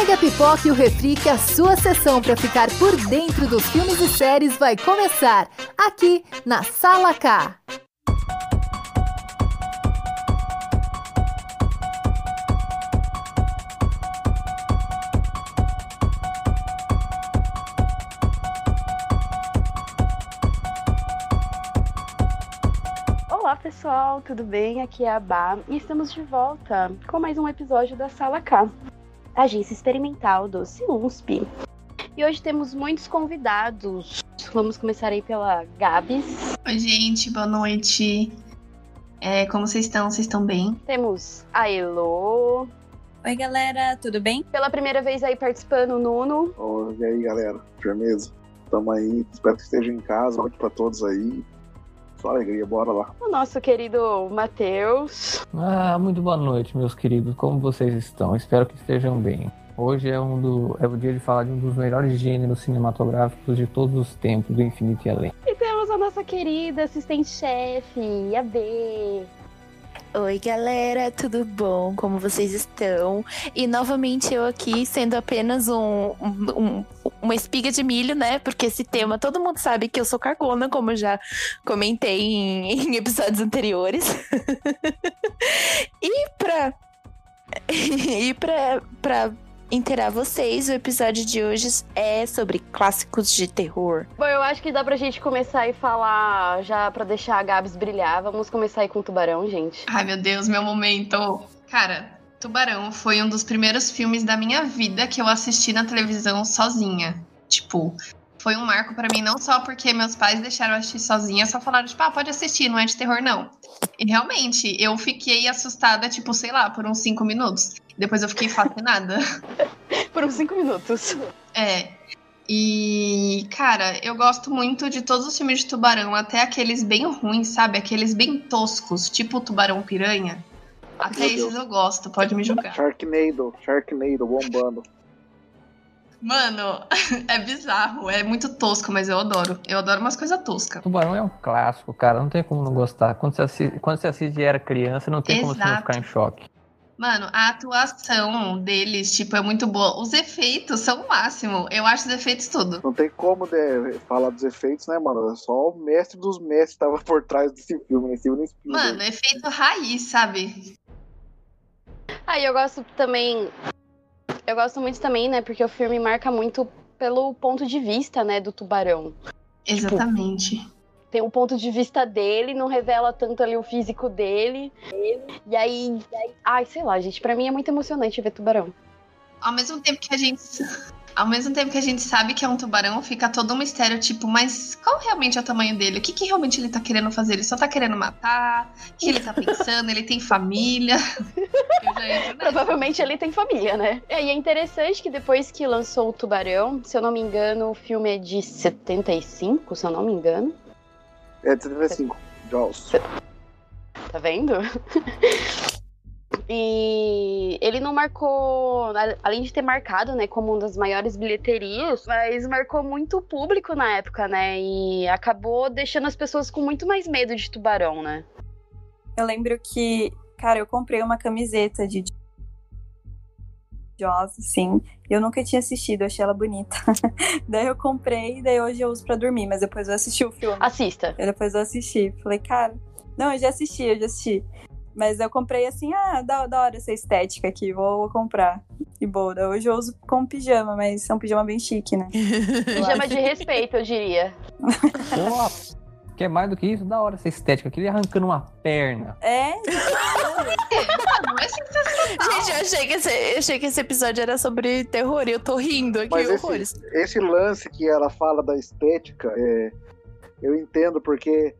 Pegue a pipoca e o refri que a sua sessão para ficar por dentro dos filmes e séries vai começar aqui na Sala K. Olá pessoal, tudo bem? Aqui é a Bá e estamos de volta com mais um episódio da Sala K, agência experimental do CIUSP. E hoje temos muitos convidados. Vamos começar aí pela Gabs. Oi, gente, boa noite. É, como vocês estão? Vocês estão bem? Temos a Elo. Oi, galera, tudo bem? Pela primeira vez aí participando, o Nuno. Oh, e aí, galera? Firmeza? Tamo aí. Espero que estejam em casa. Noite pra todos aí. Só alegria, bora lá. O nosso querido Matheus. Ah, muito boa noite, meus queridos. Como vocês estão? Espero que estejam bem. Hoje é, um do, é o dia de falar de um dos melhores gêneros cinematográficos de todos os tempos, do Infinito e Além. E temos a nossa querida assistente-chefe, a B. Oi, galera, tudo bom? Como vocês estão? E novamente eu aqui sendo apenas um, um, uma espiga de milho, né? Porque esse tema todo mundo sabe que eu sou cagona, como eu já comentei em, em episódios anteriores. e pra. e pra, pra inteirar vocês, o episódio de hoje é sobre clássicos de terror. Bom, eu acho que dá pra gente começar e falar, já pra deixar a Gabs brilhar. Vamos começar aí com o Tubarão, gente. Ai, meu Deus, meu momento. Cara, Tubarão foi um dos primeiros filmes da minha vida que eu assisti na televisão sozinha. Tipo, foi um marco para mim, não só porque meus pais deixaram eu assistir sozinha, só falaram, tipo, ah, pode assistir, não é de terror, não. E realmente, eu fiquei assustada, tipo, sei lá, por uns cinco minutos. Depois eu fiquei fascinada. por uns cinco minutos. É. E, cara, eu gosto muito de todos os filmes de tubarão, até aqueles bem ruins, sabe? Aqueles bem toscos, tipo o Tubarão Piranha. Até esses eu gosto, pode me julgar. Sharknado, Sharknado bombando. Mano, é bizarro, é muito tosco, mas eu adoro. Eu adoro umas coisas toscas. Tubarão é um clássico, cara, não tem como não gostar. Quando você assiste, quando você assiste e era criança, não tem Exato. como você não ficar em choque. Mano, a atuação deles, tipo, é muito boa. Os efeitos são o máximo. Eu acho os efeitos tudo. Não tem como de, falar dos efeitos, né, mano? Só o mestre dos mestres tava por trás desse filme, né? Steven Spielberg. Mano, efeito raiz, sabe? Ah, e eu gosto também eu gosto muito também, né? Porque o filme marca muito pelo ponto de vista, né, do tubarão. Exatamente. Tipo, tem um ponto de vista dele, não revela tanto ali o físico dele. E aí, e aí, ai, sei lá, gente, para mim é muito emocionante ver tubarão. Ao mesmo tempo que a gente ao mesmo tempo que a gente sabe que é um tubarão, fica todo um mistério, tipo, mas qual realmente é o tamanho dele? O que, que realmente ele tá querendo fazer? Ele só tá querendo matar? O que ele tá pensando? ele tem família? Provavelmente ele tem família, né? E é interessante que depois que lançou o Tubarão, se eu não me engano, o filme é de 75, se eu não me engano. É de 75, Jaws. Tá vendo? E ele não marcou, além de ter marcado, né, como uma das maiores bilheterias, mas marcou muito o público na época, né? E acabou deixando as pessoas com muito mais medo de tubarão, né? Eu lembro que, cara, eu comprei uma camiseta de Sim. Eu nunca tinha assistido, achei ela bonita. daí eu comprei, daí hoje eu uso pra dormir, mas depois eu assisti o filme. Assista. Eu depois eu assisti. Falei, cara, não, eu já assisti, eu já assisti. Mas eu comprei assim, ah, da, da hora essa estética aqui, vou, vou comprar. E boa. Hoje eu uso como pijama, mas é um pijama bem chique, né? pijama de respeito, eu diria. Que é mais do que isso, da hora essa estética. Aquele arrancando uma perna. É? é Gente, eu achei, que esse, eu achei que esse episódio era sobre terror e eu tô rindo aqui, Mas horrores. Esse, esse lance que ela fala da estética, é, eu entendo, porque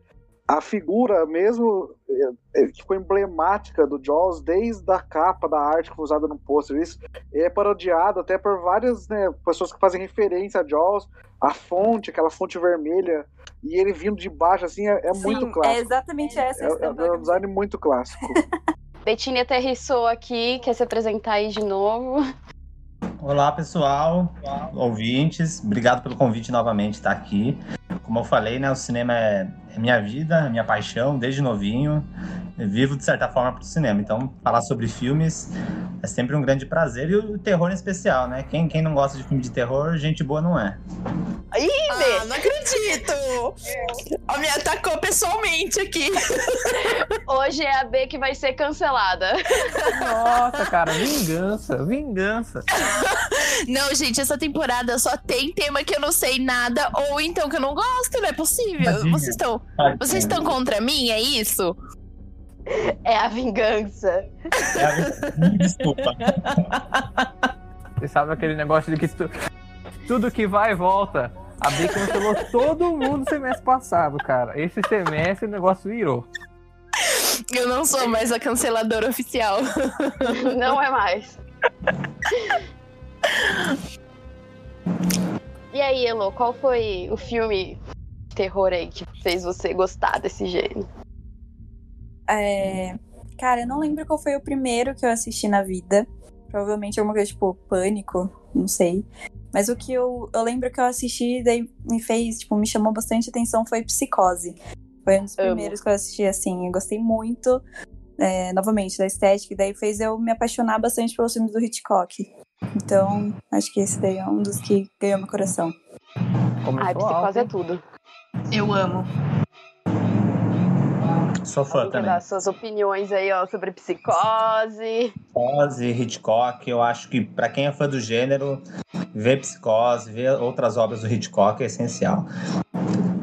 a figura mesmo é, é, que ficou emblemática do Jaws desde a capa da arte que foi usada no pôster. Isso é parodiado até por várias né, pessoas que fazem referência a Jaws. A fonte, aquela fonte vermelha, e ele vindo de baixo, assim, é, é Sim, muito clássico. É exatamente essa. É, é, é um design muito clássico. Bettine aterrissou aqui, quer se apresentar aí de novo. Olá, pessoal, ouvintes. Obrigado pelo convite novamente estar aqui. Como eu falei, né, o cinema é, é minha vida, é minha paixão desde novinho. Vivo de certa forma pro cinema. Então, falar sobre filmes é sempre um grande prazer. E o terror em especial, né? Quem, quem não gosta de filme de terror, gente boa não é. Ih, ah, não acredito! Ó, me atacou pessoalmente aqui. Hoje é a B que vai ser cancelada. Nossa, cara, vingança, vingança. Não, gente, essa temporada só tem tema que eu não sei nada, ou então que eu não gosto, não é possível. Vocês estão, vocês estão contra mim, é isso? É a vingança. É a vingança. Desculpa. Você sabe aquele negócio de que tu, tudo que vai e volta. A B cancelou todo mundo semestre passado, cara. Esse semestre o negócio virou. Eu não sou mais a canceladora oficial. Não é mais. E aí, Elo, qual foi o filme terror aí que fez você gostar desse gênero? É... Cara, eu não lembro qual foi o primeiro que eu assisti na vida. Provavelmente alguma coisa tipo Pânico, não sei. Mas o que eu, eu lembro que eu assisti daí me fez, tipo, me chamou bastante atenção foi Psicose. Foi um dos Amo. primeiros que eu assisti, assim. Eu gostei muito, é, novamente, da estética. E daí fez eu me apaixonar bastante pelos filmes do Hitchcock. Então, acho que esse daí é um dos que ganhou meu coração. Começou Ai, psicose é alto. tudo. Eu amo. Sou fã também. dar suas opiniões aí, ó, sobre psicose. Psicose, Hitchcock, eu acho que pra quem é fã do gênero, ver Psicose, ver outras obras do Hitchcock é essencial.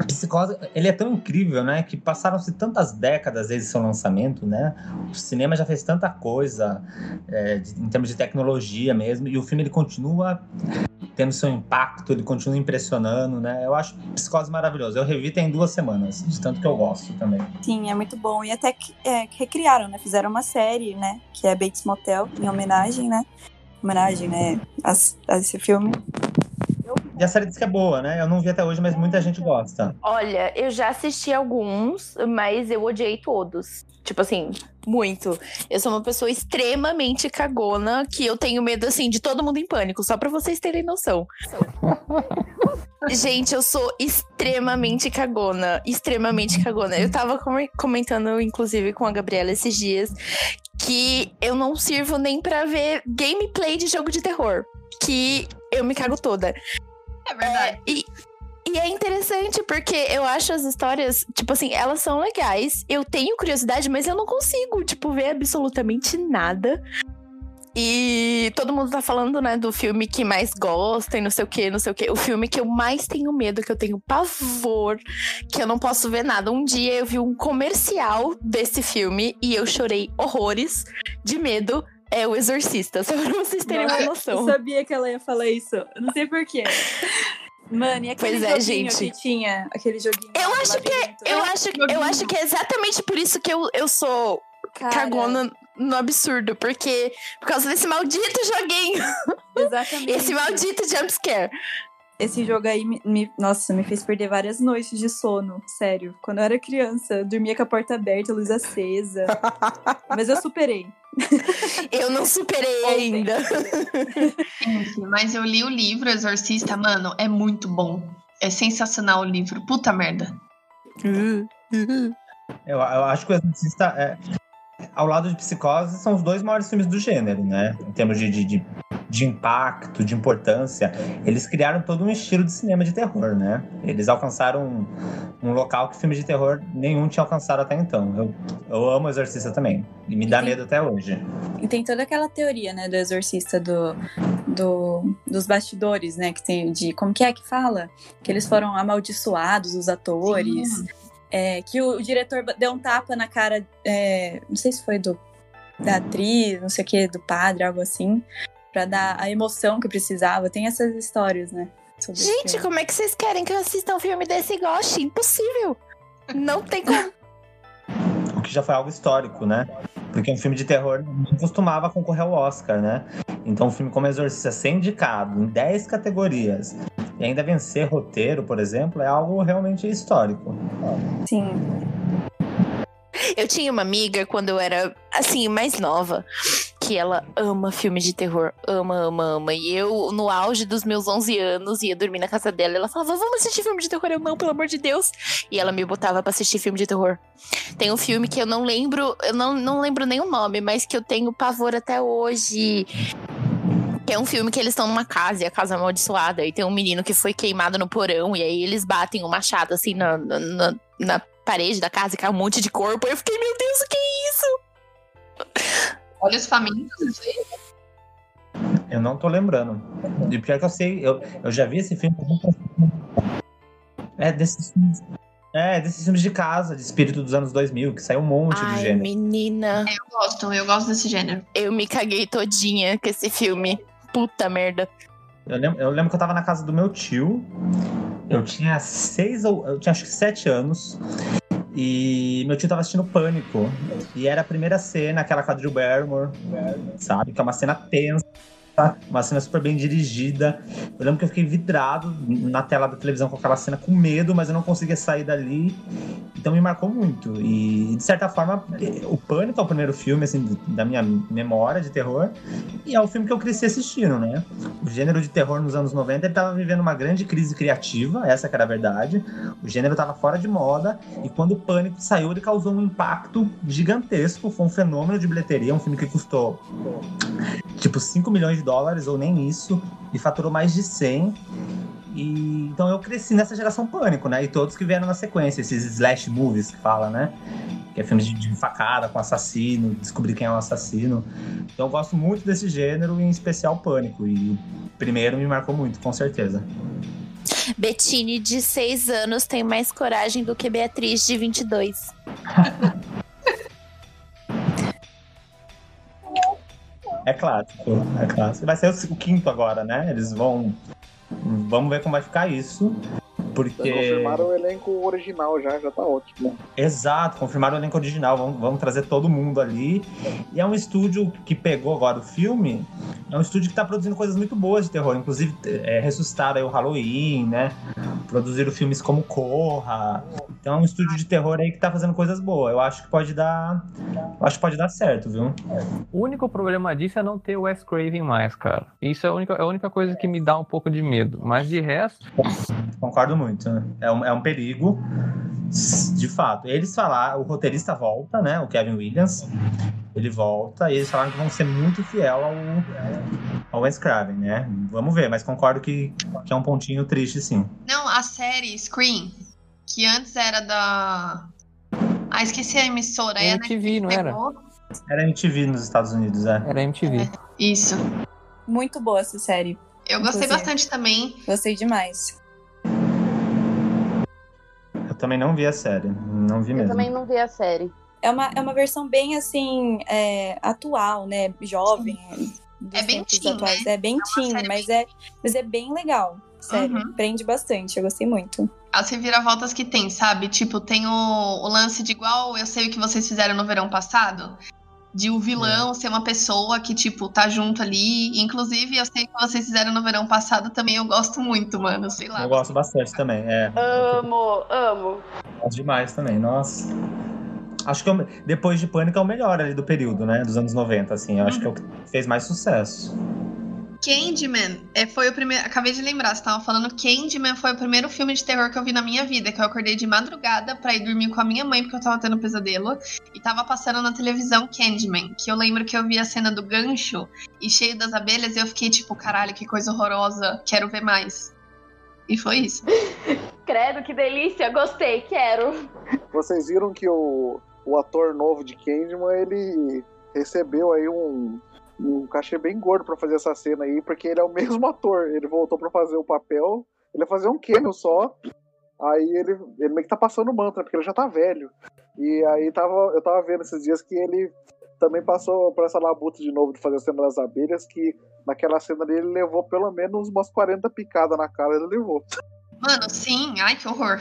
Psicose, ele é tão incrível, né, que passaram-se tantas décadas desde seu lançamento, né, o cinema já fez tanta coisa é, de- em termos de tecnologia mesmo, e o filme ele continua tendo seu impacto, ele continua impressionando, né, eu acho Psicose maravilhoso, eu revi tem duas semanas, de tanto que eu gosto também. Sim, é muito bom. E até que é, recriaram, né? Fizeram uma série, né? Que é Bates Motel, em homenagem, né? Homenagem, né? A, a esse filme. E a série diz que é boa, né, eu não vi até hoje, mas muita gente gosta. Olha, eu já assisti alguns, mas eu odiei todos. Tipo assim, muito. Eu sou uma pessoa extremamente cagona que eu tenho medo, assim, de todo mundo em pânico, só pra vocês terem noção. Gente, eu sou extremamente cagona. Extremamente cagona. Eu tava com- comentando, inclusive, com a Gabriela esses dias, que eu não sirvo nem pra ver gameplay de jogo de terror. Que eu me cago toda. É verdade. E, e é interessante porque eu acho as histórias, tipo assim, elas são legais. Eu tenho curiosidade, mas eu não consigo, tipo, ver absolutamente nada. E todo mundo tá falando, né, do filme que mais gosta e não sei o que, não sei o que. O filme que eu mais tenho medo, que eu tenho pavor, que eu não posso ver nada. Um dia eu vi um comercial desse filme e eu chorei horrores de medo. É o Exorcista, só pra vocês terem uma Eu noção. sabia que ela ia falar isso. Eu não sei porquê. Mano, e aquele Pois é, joguinho gente. que tinha? Aquele joguinho. Eu acho que-? Eu acho, eu acho que é exatamente por isso que eu, eu sou Cara, cagona no absurdo, porque por causa desse maldito joguinho, Exatamente. esse maldito jumpscare. Esse jogo aí, me, me- nossa, me fez perder várias noites de sono. Sério. Quando eu era criança, eu dormia com a porta aberta, a luz acesa. Mas eu superei. Eu não superei ainda. Mas eu li o livro Exorcista, mano, é muito bom. É sensacional o livro. Puta merda. Eu, eu acho que o Exorcista, é, ao lado de Psicose, são os dois maiores filmes do gênero, né? Em termos de, de, de, de impacto, de importância. Eles criaram todo um estilo de cinema de terror, né? Eles alcançaram um, um local que filmes de terror nenhum tinha alcançado até então. Eu, eu amo o Exorcista também. E me dá Sim. medo até hoje. E tem toda aquela teoria, né, do exorcista do, do, dos bastidores, né, que tem de... Como que é que fala? Que eles foram amaldiçoados, os atores. É, que o, diretor deu um tapa na cara, é, não sei se foi do da atriz, não sei o que, do padre, algo assim, pra dar a emoção que precisava. Tem essas histórias, né? Gente, como é que vocês querem que eu assista um filme desse e goste? Impossível. Não tem como. O que já foi algo histórico, né? Porque um filme de terror não costumava concorrer ao Oscar, né? Então um filme como Exorcista ser indicado em 10 categorias e ainda vencer roteiro, por exemplo, é algo realmente histórico. Sim. Eu tinha uma amiga quando eu era, assim, mais nova, que ela ama filme de terror. Ama, ama, ama. E eu, no auge dos meus 11 anos, ia dormir na casa dela. Ela falava, vamos assistir filme de terror. Eu, não, pelo amor de Deus. E ela me botava pra assistir filme de terror. Tem um filme que eu não lembro, eu não, não lembro nem o nome, mas que eu tenho pavor até hoje. Que é um filme que eles estão numa casa e a casa é amaldiçoada. E tem um menino que foi queimado no porão. E aí eles batem o machado assim na, na, na, parede da casa e cai um monte de corpo. Eu fiquei, meu Deus, o que é? Olhos famintos. Eu não tô lembrando. E pior que eu sei, eu, eu já vi esse filme. É desses filmes. É, desses filmes de casa, de espírito dos anos 2000, que saiu um monte de Ai, gênero. menina. Eu gosto, eu gosto desse gênero. Eu me caguei todinha com esse filme. Puta merda. Eu lembro, eu lembro que eu tava na casa do meu tio. Eu tinha seis ou. Eu tinha acho que sete anos. E meu tio tava assistindo Pânico. E era a primeira cena, aquela com a Drew Barrymore, sabe? Que é uma cena tensa. Uma cena super bem dirigida. Eu lembro que eu fiquei vidrado na tela da televisão com aquela cena com medo, mas eu não conseguia sair dali. Então me marcou muito. E, de certa forma, o Pânico é o primeiro filme, assim, da minha memória de terror. E é o filme que eu cresci assistindo, né? O gênero de terror nos anos 90 ele tava vivendo uma grande crise criativa, essa que era a verdade. O gênero tava fora de moda. E quando o Pânico saiu, ele causou um impacto gigantesco. Foi um fenômeno de bilheteria. Um filme que custou tipo 5 milhões de dólares, ou nem isso, e faturou mais de 100. E, então eu cresci nessa geração pânico, né? E todos que vieram na sequência, esses slash movies que fala, né? Que é filmes de, de facada com assassino, descobrir quem é o assassino. Então eu gosto muito desse gênero, em especial pânico. E o primeiro me marcou muito, com certeza. Bettine, de 6 anos, tem mais coragem do que Beatriz, de 22. É clássico, é clássico. Vai ser o, o quinto agora, né? Eles vão. Vamos ver como vai ficar isso. Porque. Confirmaram o elenco original já, já tá ótimo. Exato, confirmaram o elenco original, vamos, vamos trazer todo mundo ali. E é um estúdio que pegou agora o filme, é um estúdio que tá produzindo coisas muito boas de terror, inclusive é, ressuscitaram aí o Halloween, né? Produziram filmes como Corra. Então é um estúdio de terror aí que tá fazendo coisas boas. Eu acho que pode dar. Eu acho que pode dar certo, viu? O único problema disso é não ter o Wes Craven mais, cara. Isso é a única, é a única coisa que me dá um pouco de medo. Mas de resto, Concordo muito. Né? É um, é um perigo, de fato. Eles falaram, o roteirista volta, né? O Kevin Williams. Ele volta e eles falaram que vão ser muito fiel ao, ao Wes Craven, né? Vamos ver, mas concordo que, que é um pontinho triste, sim. Não, a série Scream, que antes era da. Ah, esqueci a emissora. aí a MTV, não era? Era MTV nos Estados Unidos, é. Era MTV. Isso. Muito boa essa série. Eu gostei Inclusive. bastante também. Gostei demais. Eu também não vi a série. Não vi Eu mesmo. também não vi a série. É uma, é uma versão bem assim, é, atual, né? Jovem. É bem teen, atuais. né? É bem É teen, mas é, mas é bem legal. Sério, Uhum. prende bastante. Eu gostei muito. As reviravoltas que tem, sabe? Tipo, tem o, o lance de igual eu sei o que vocês fizeram no verão passado. De o vilão ser uma pessoa que, tipo, tá junto ali. Inclusive, eu sei o que vocês fizeram no verão passado também. Eu gosto muito, mano. Sei lá. Eu gosto bastante também, é. Amo, amo. Gosto demais também, nossa. Acho que é o- depois de Pânico é o melhor ali do período, né? Dos anos 90, assim. Eu acho que é o que fez mais sucesso. Candyman é, foi o primeiro. Acabei de lembrar, você tava falando. Candyman foi o primeiro filme de terror que eu vi na minha vida. Que eu acordei de madrugada pra ir dormir com a minha mãe, porque eu tava tendo um pesadelo. E tava passando na televisão Candyman. Que eu lembro que eu vi a cena do gancho e cheio das abelhas. E eu fiquei tipo, caralho, que coisa horrorosa. Quero ver mais. E foi isso. Credo, que delícia. Gostei, quero. Vocês viram que o, o ator novo de Candyman, ele recebeu aí um, um cachê bem gordo pra fazer essa cena aí, porque ele é o mesmo ator. Ele voltou pra fazer o papel, ele ia fazer um cameo só. Aí ele, ele meio que tá passando mantra, porque ele já tá velho. E aí tava, eu tava vendo esses dias que ele também passou por essa labuta de novo de fazer a cena das abelhas, que naquela cena dele ele levou pelo menos umas 40 picadas na cara, ele levou. Mano, sim. Ai, que horror.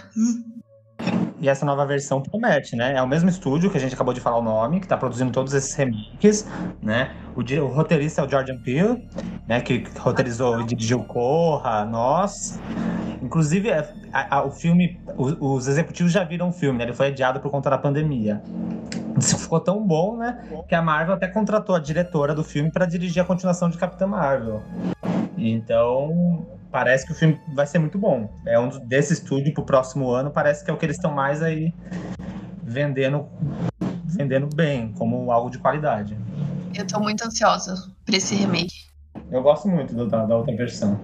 E essa nova versão promete, né? É o mesmo estúdio que a gente acabou de falar o nome, que tá produzindo todos esses remakes, né? O, o roteirista é o Jordan Peele, né? Que roteirizou e dirigiu Corra, Nós. Inclusive, a- a- o filme, o- os executivos já viram o filme, né? Ele foi adiado por conta da pandemia. ficou tão bom, né? Que a Marvel até contratou a diretora do filme para dirigir a continuação de Capitã Marvel. Então, parece que o filme vai ser muito bom. É um desse estúdio pro próximo ano, parece que é o que eles estão mais aí vendendo vendendo bem, como algo de qualidade. Eu tô muito ansiosa pra esse remake. Eu gosto muito do, da, da outra versão.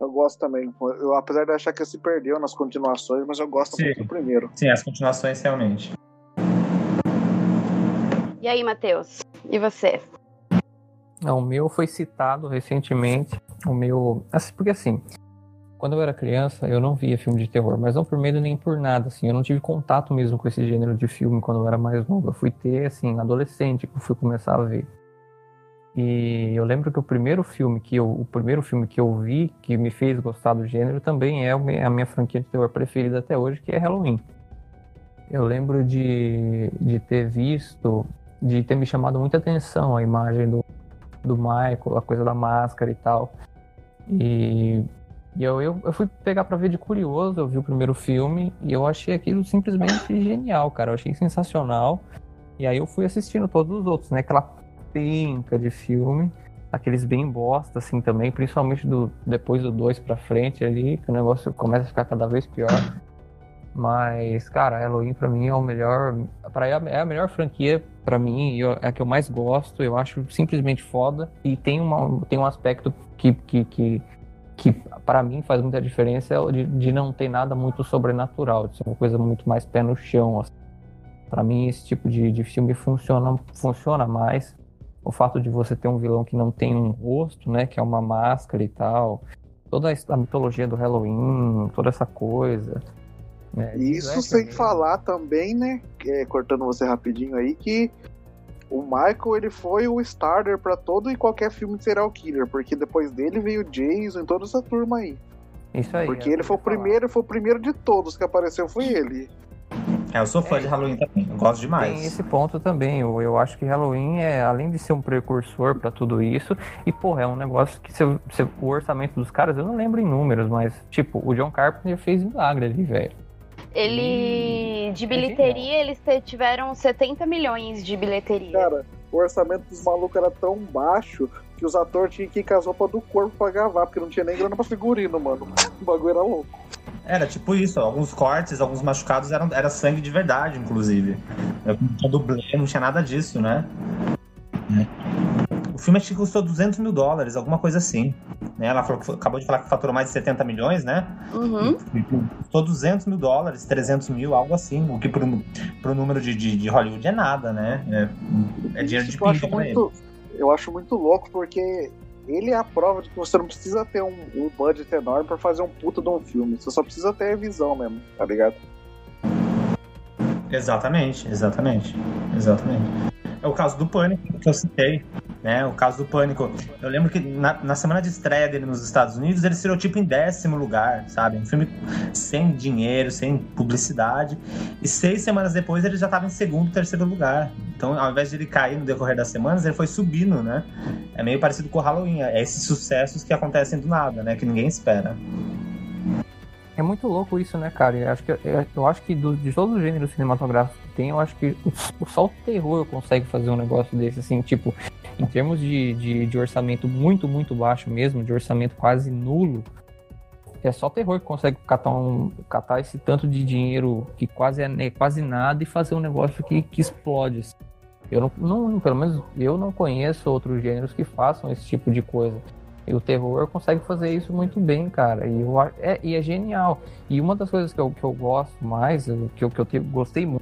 Eu gosto também. Eu, apesar de achar que se perdeu nas continuações, mas eu gosto Sim. muito do primeiro. Sim, as continuações realmente. E aí, Matheus? E você? Não, o meu foi citado recentemente. O meu. Assim, porque assim, quando eu era criança, eu não via filme de terror, mas não por medo nem por nada, assim. Eu não tive contato mesmo com esse gênero de filme quando eu era mais novo. Eu fui ter, assim, adolescente que eu fui começar a ver. E eu lembro que o primeiro filme que eu, o primeiro filme que eu vi que me fez gostar do gênero também é a minha franquia de terror preferida até hoje, que é Halloween. Eu lembro de, de ter visto, de ter me chamado muita atenção a imagem do, do Michael, a coisa da máscara e tal. E, e eu, eu, eu fui pegar pra ver de curioso, eu vi o primeiro filme e eu achei aquilo simplesmente genial, cara. Eu achei sensacional. E aí eu fui assistindo todos os outros, né? Aquela penca de filme, aqueles bem bosta, assim, também, principalmente do, depois do 2 pra frente ali, que o negócio começa a ficar cada vez pior. Mas, cara, Halloween pra mim é o melhor. Pra, é a- melhor franquia pra mim, eu- é a que eu mais gosto, eu acho simplesmente foda. E tem, uma, tem um aspecto que, que, que, que para mim faz muita diferença, é de, de não ter nada muito sobrenatural, de ser uma coisa muito mais pé no chão. Assim. Pra mim, esse tipo de, de filme funciona, funciona mais. O fato de você ter um vilão que não tem um rosto, né, que é uma máscara e tal. Toda a mitologia do Halloween, toda essa coisa. E isso Slash sem falar também, né? é, cortando você rapidinho aí, que o Michael ele foi o starter pra todo e qualquer filme de serial killer, porque depois dele veio o Jason e toda essa turma aí. Isso aí. Porque é ele foi o primeiro, foi o primeiro de todos que apareceu, foi ele. É, eu sou fã É, de Halloween também. Eu gosto demais. Tem esse ponto também. Eu, eu acho que Halloween é, além de ser um precursor pra tudo isso, e, porra, é um negócio que você- você- o orçamento dos caras, eu não lembro em números, mas, tipo, o John Carpenter fez milagre ali, velho. Ele. De bilheteria, eles tiveram 70 milhões de bilheteria. Cara, o orçamento dos malucos era tão baixo que os atores tinham que ir com as roupas do corpo pra gravar, porque não tinha nem grana pra figurino, mano. O bagulho era louco. Era tipo isso, alguns cortes, alguns machucados eram era sangue de verdade, inclusive. Não tinha dublê, não tinha nada disso, né? O filme acho que custou 200 mil dólares, alguma coisa assim. Né? Ela falou que foi- acabou de falar que faturou mais de 70 milhões, né? Uhum. E Custou 200 mil dólares, 300 mil, algo assim. O que pro, pro número de, de, de Hollywood é nada, né? É, é dinheiro de Isso eu acho pinga pra ele. muito, eu acho muito louco porque ele é a prova de que você não precisa ter um, um budget enorme pra fazer um puta de um filme. Você só precisa ter a visão mesmo, tá ligado? Exatamente, exatamente, exatamente. É o caso do Pânico que eu citei, né? O caso do Pânico. Eu lembro que na, na semana de estreia dele nos Estados Unidos, ele tirou tipo em décimo lugar, sabe? Um filme sem dinheiro, sem publicidade. E seis semanas depois ele já estava em segundo, terceiro lugar. Então, ao invés de ele cair no decorrer das semanas, ele foi subindo, né? É meio parecido com o Halloween. É esses sucessos que acontecem do nada, né? Que ninguém espera. É muito louco isso, né, cara? Eu acho que, eu, acho que do- de todos os gêneros cinematográficos tem, eu acho que só o terror consegue fazer um negócio desse, assim, tipo, em termos de, de, de orçamento muito, muito baixo mesmo, de orçamento quase nulo, é só o terror que consegue catar, um, catar esse tanto de dinheiro que quase é né, quase nada e fazer um negócio que, que explode. assim. Eu não, não, pelo menos eu não conheço outros gêneros que façam esse tipo de coisa. E o terror consegue fazer isso muito bem, cara. E, eu, é, e é genial. E uma das coisas que eu, que eu gosto mais, que eu, que eu te- gostei mu-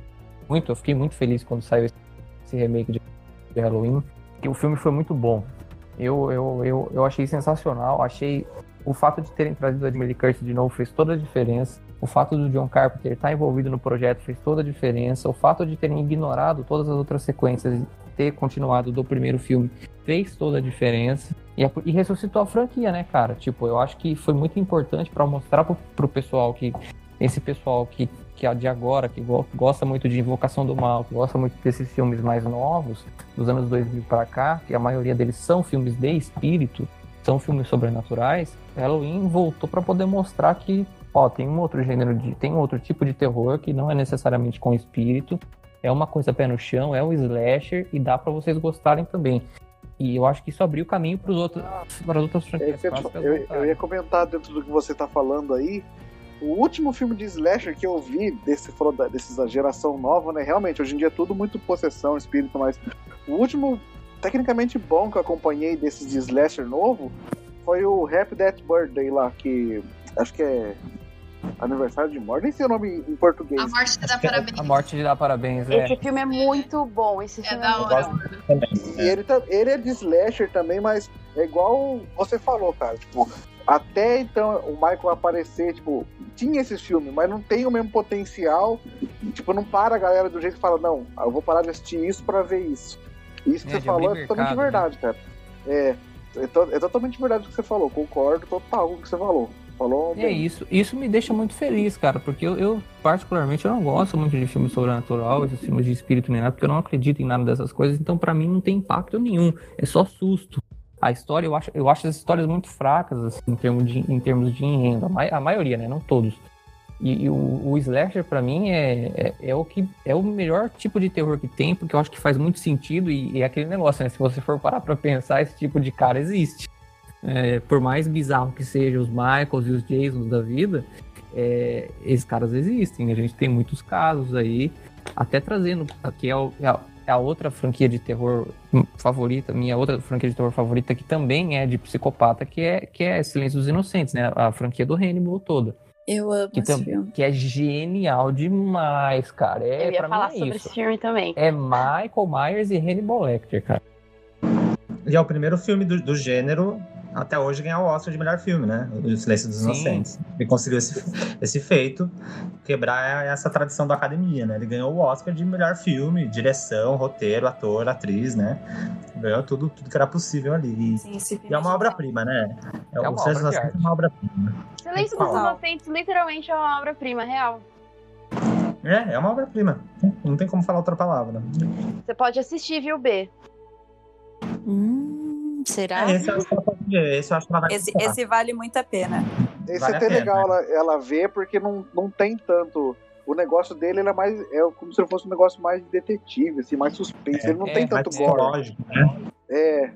muito, eu fiquei muito feliz quando saiu esse, remake de, Halloween, que o filme foi muito bom. Eu, eu, eu, eu achei sensacional, achei o fato de terem trazido Jamie Lee Curtis de novo fez toda a diferença. O fato do John Carpenter estar envolvido no projeto fez toda a diferença. O fato de terem ignorado todas as outras sequências e ter continuado do primeiro filme fez toda a diferença. E, a- e ressuscitou a franquia, né, cara? Tipo, eu acho que foi muito importante para mostrar pro, pro pessoal que. Esse pessoal que, que é de agora, que go- gosta muito de Invocação do Mal, que gosta muito desses filmes mais novos, dos anos 2000 para cá, que a maioria deles são filmes de espírito, são filmes sobrenaturais, Halloween voltou para poder mostrar que, ó, tem um outro gênero de, tem um outro tipo de terror que não é necessariamente com espírito é uma coisa pé no chão, é um slasher e dá pra vocês gostarem também. E eu acho que isso abriu o caminho para outros, para as outras É, franquias eu, clássicas eu- eu voltarem. ia comentar dentro do que você tá falando aí. O último filme de slasher que eu vi desse, da- dessa geração nova, né? Realmente, hoje em dia é tudo muito possessão, espírito, mas o último tecnicamente bom que eu acompanhei desses de slasher novo foi o Happy Death Birthday lá, que acho que é aniversário de morte, nem sei o nome em português. A morte te dá é- parabéns. A morte de dar parabéns, é. Esse filme é muito bom. Esse É filme da muito hora. bom. mano. Também. E ele, tá- ele é de slasher também, mas é igual você falou, cara. Tipo, até então o Michael aparecer, tipo, tinha esses filmes, mas não tem o mesmo potencial. Tipo, não para a galera do jeito que fala, não, eu vou parar de assistir isso pra ver isso. Isso que É, você falou é totalmente mercado, verdade, cara. É, é, é totalmente verdade o que você falou, concordo total com o que você falou. Falou É bem. isso, isso me deixa muito feliz, cara, porque eu, eu, particularmente eu não gosto muito de filme sobrenatural, esses filmes de espírito nem nada, porque eu não acredito em nada dessas coisas, então pra mim não tem impacto nenhum, é só susto. A história, eu acho, eu acho as histórias muito fracas, assim, em termos de, em termos de enredo, a, a maioria, né, não todos. E, e o, o slasher pra mim é, é, é o que é o melhor tipo de terror que tem, porque eu acho que faz muito sentido e, e é aquele negócio, né, se você for parar pra pensar, esse tipo de cara existe. É, por mais bizarro que sejam os Michaels e os Jasons da vida, é, esses caras existem. A gente tem muitos casos aí, até trazendo aqui é, o- é a, outra franquia de terror favorita, minha outra franquia de terror favorita, que também é de psicopata, que é, que é Silêncio dos Inocentes, né? A franquia do Hannibal toda. Eu amo Que, esse tam- filme. que é genial demais, cara. É, Eu ia pra falar mim é sobre isso. esse filme também. É Michael Myers e Hannibal Lecter, cara. E é o primeiro filme do, do gênero até hoje ganhar o Oscar de melhor filme, né? O Silêncio dos Sim. Inocentes. Ele conseguiu esse, esse feito, quebrar essa tradição da academia, né? Ele ganhou o Oscar de melhor filme, direção, roteiro, ator, atriz, né? Ganhou tudo, tudo que era possível ali. E, Sim, esse filme e é uma genial. obra-prima, né? É uma o Silêncio dos Inocentes é uma obra-prima. Silêncio dos? Inocentes literalmente é uma obra-prima real. É, é uma obra-prima. Não tem como falar outra palavra. Você pode assistir, viu, B? Hum, será? É, esse, ela pode ver, esse eu acho que ela vai Esse, esse vale muito a pena. Esse Vale é até pena, legal ela, ela ver, porque não, não tem tanto. O negócio dele ele é mais. É como se fosse um negócio mais de detetive, assim, mais suspense. ele não é, tem tanto gore. né? É,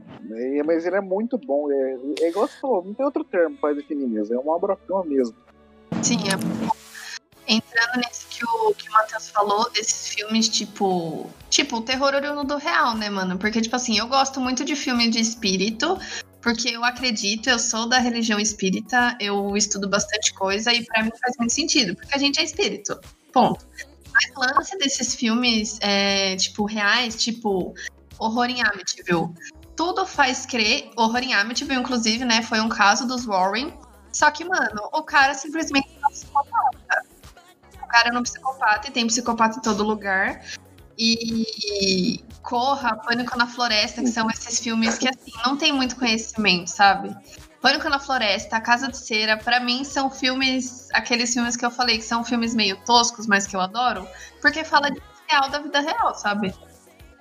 é, mas ele é muito bom. É, é igual você falou, não tem outro termo pra definir mesmo. É uma obra-prima mesmo. Sim, é bom. Entrando nisso que o, que o Matheus falou, desses filmes, tipo. Tipo, o terror oriundo do real, né, mano? Porque, tipo assim, eu gosto muito de filme de espírito, porque eu acredito, eu sou da religião espírita, eu estudo bastante coisa e pra mim faz muito sentido, porque a gente é espírito. Ponto. Mas o lance desses filmes, é, tipo, reais, tipo, horror em Amityville. Tudo faz crer, horror em Amityville, inclusive, né? Foi um caso dos Warren. Só que, mano, o cara simplesmente é um psicopata. O cara é um psicopata e tem psicopata em todo lugar. E Corra, Pânico na Floresta, que são esses filmes que, assim, não tem muito conhecimento, sabe? Pânico na Floresta, A Casa de Cera, pra mim são filmes, aqueles filmes que eu falei que são filmes meio toscos, mas que eu adoro, porque fala de real da vida real, sabe?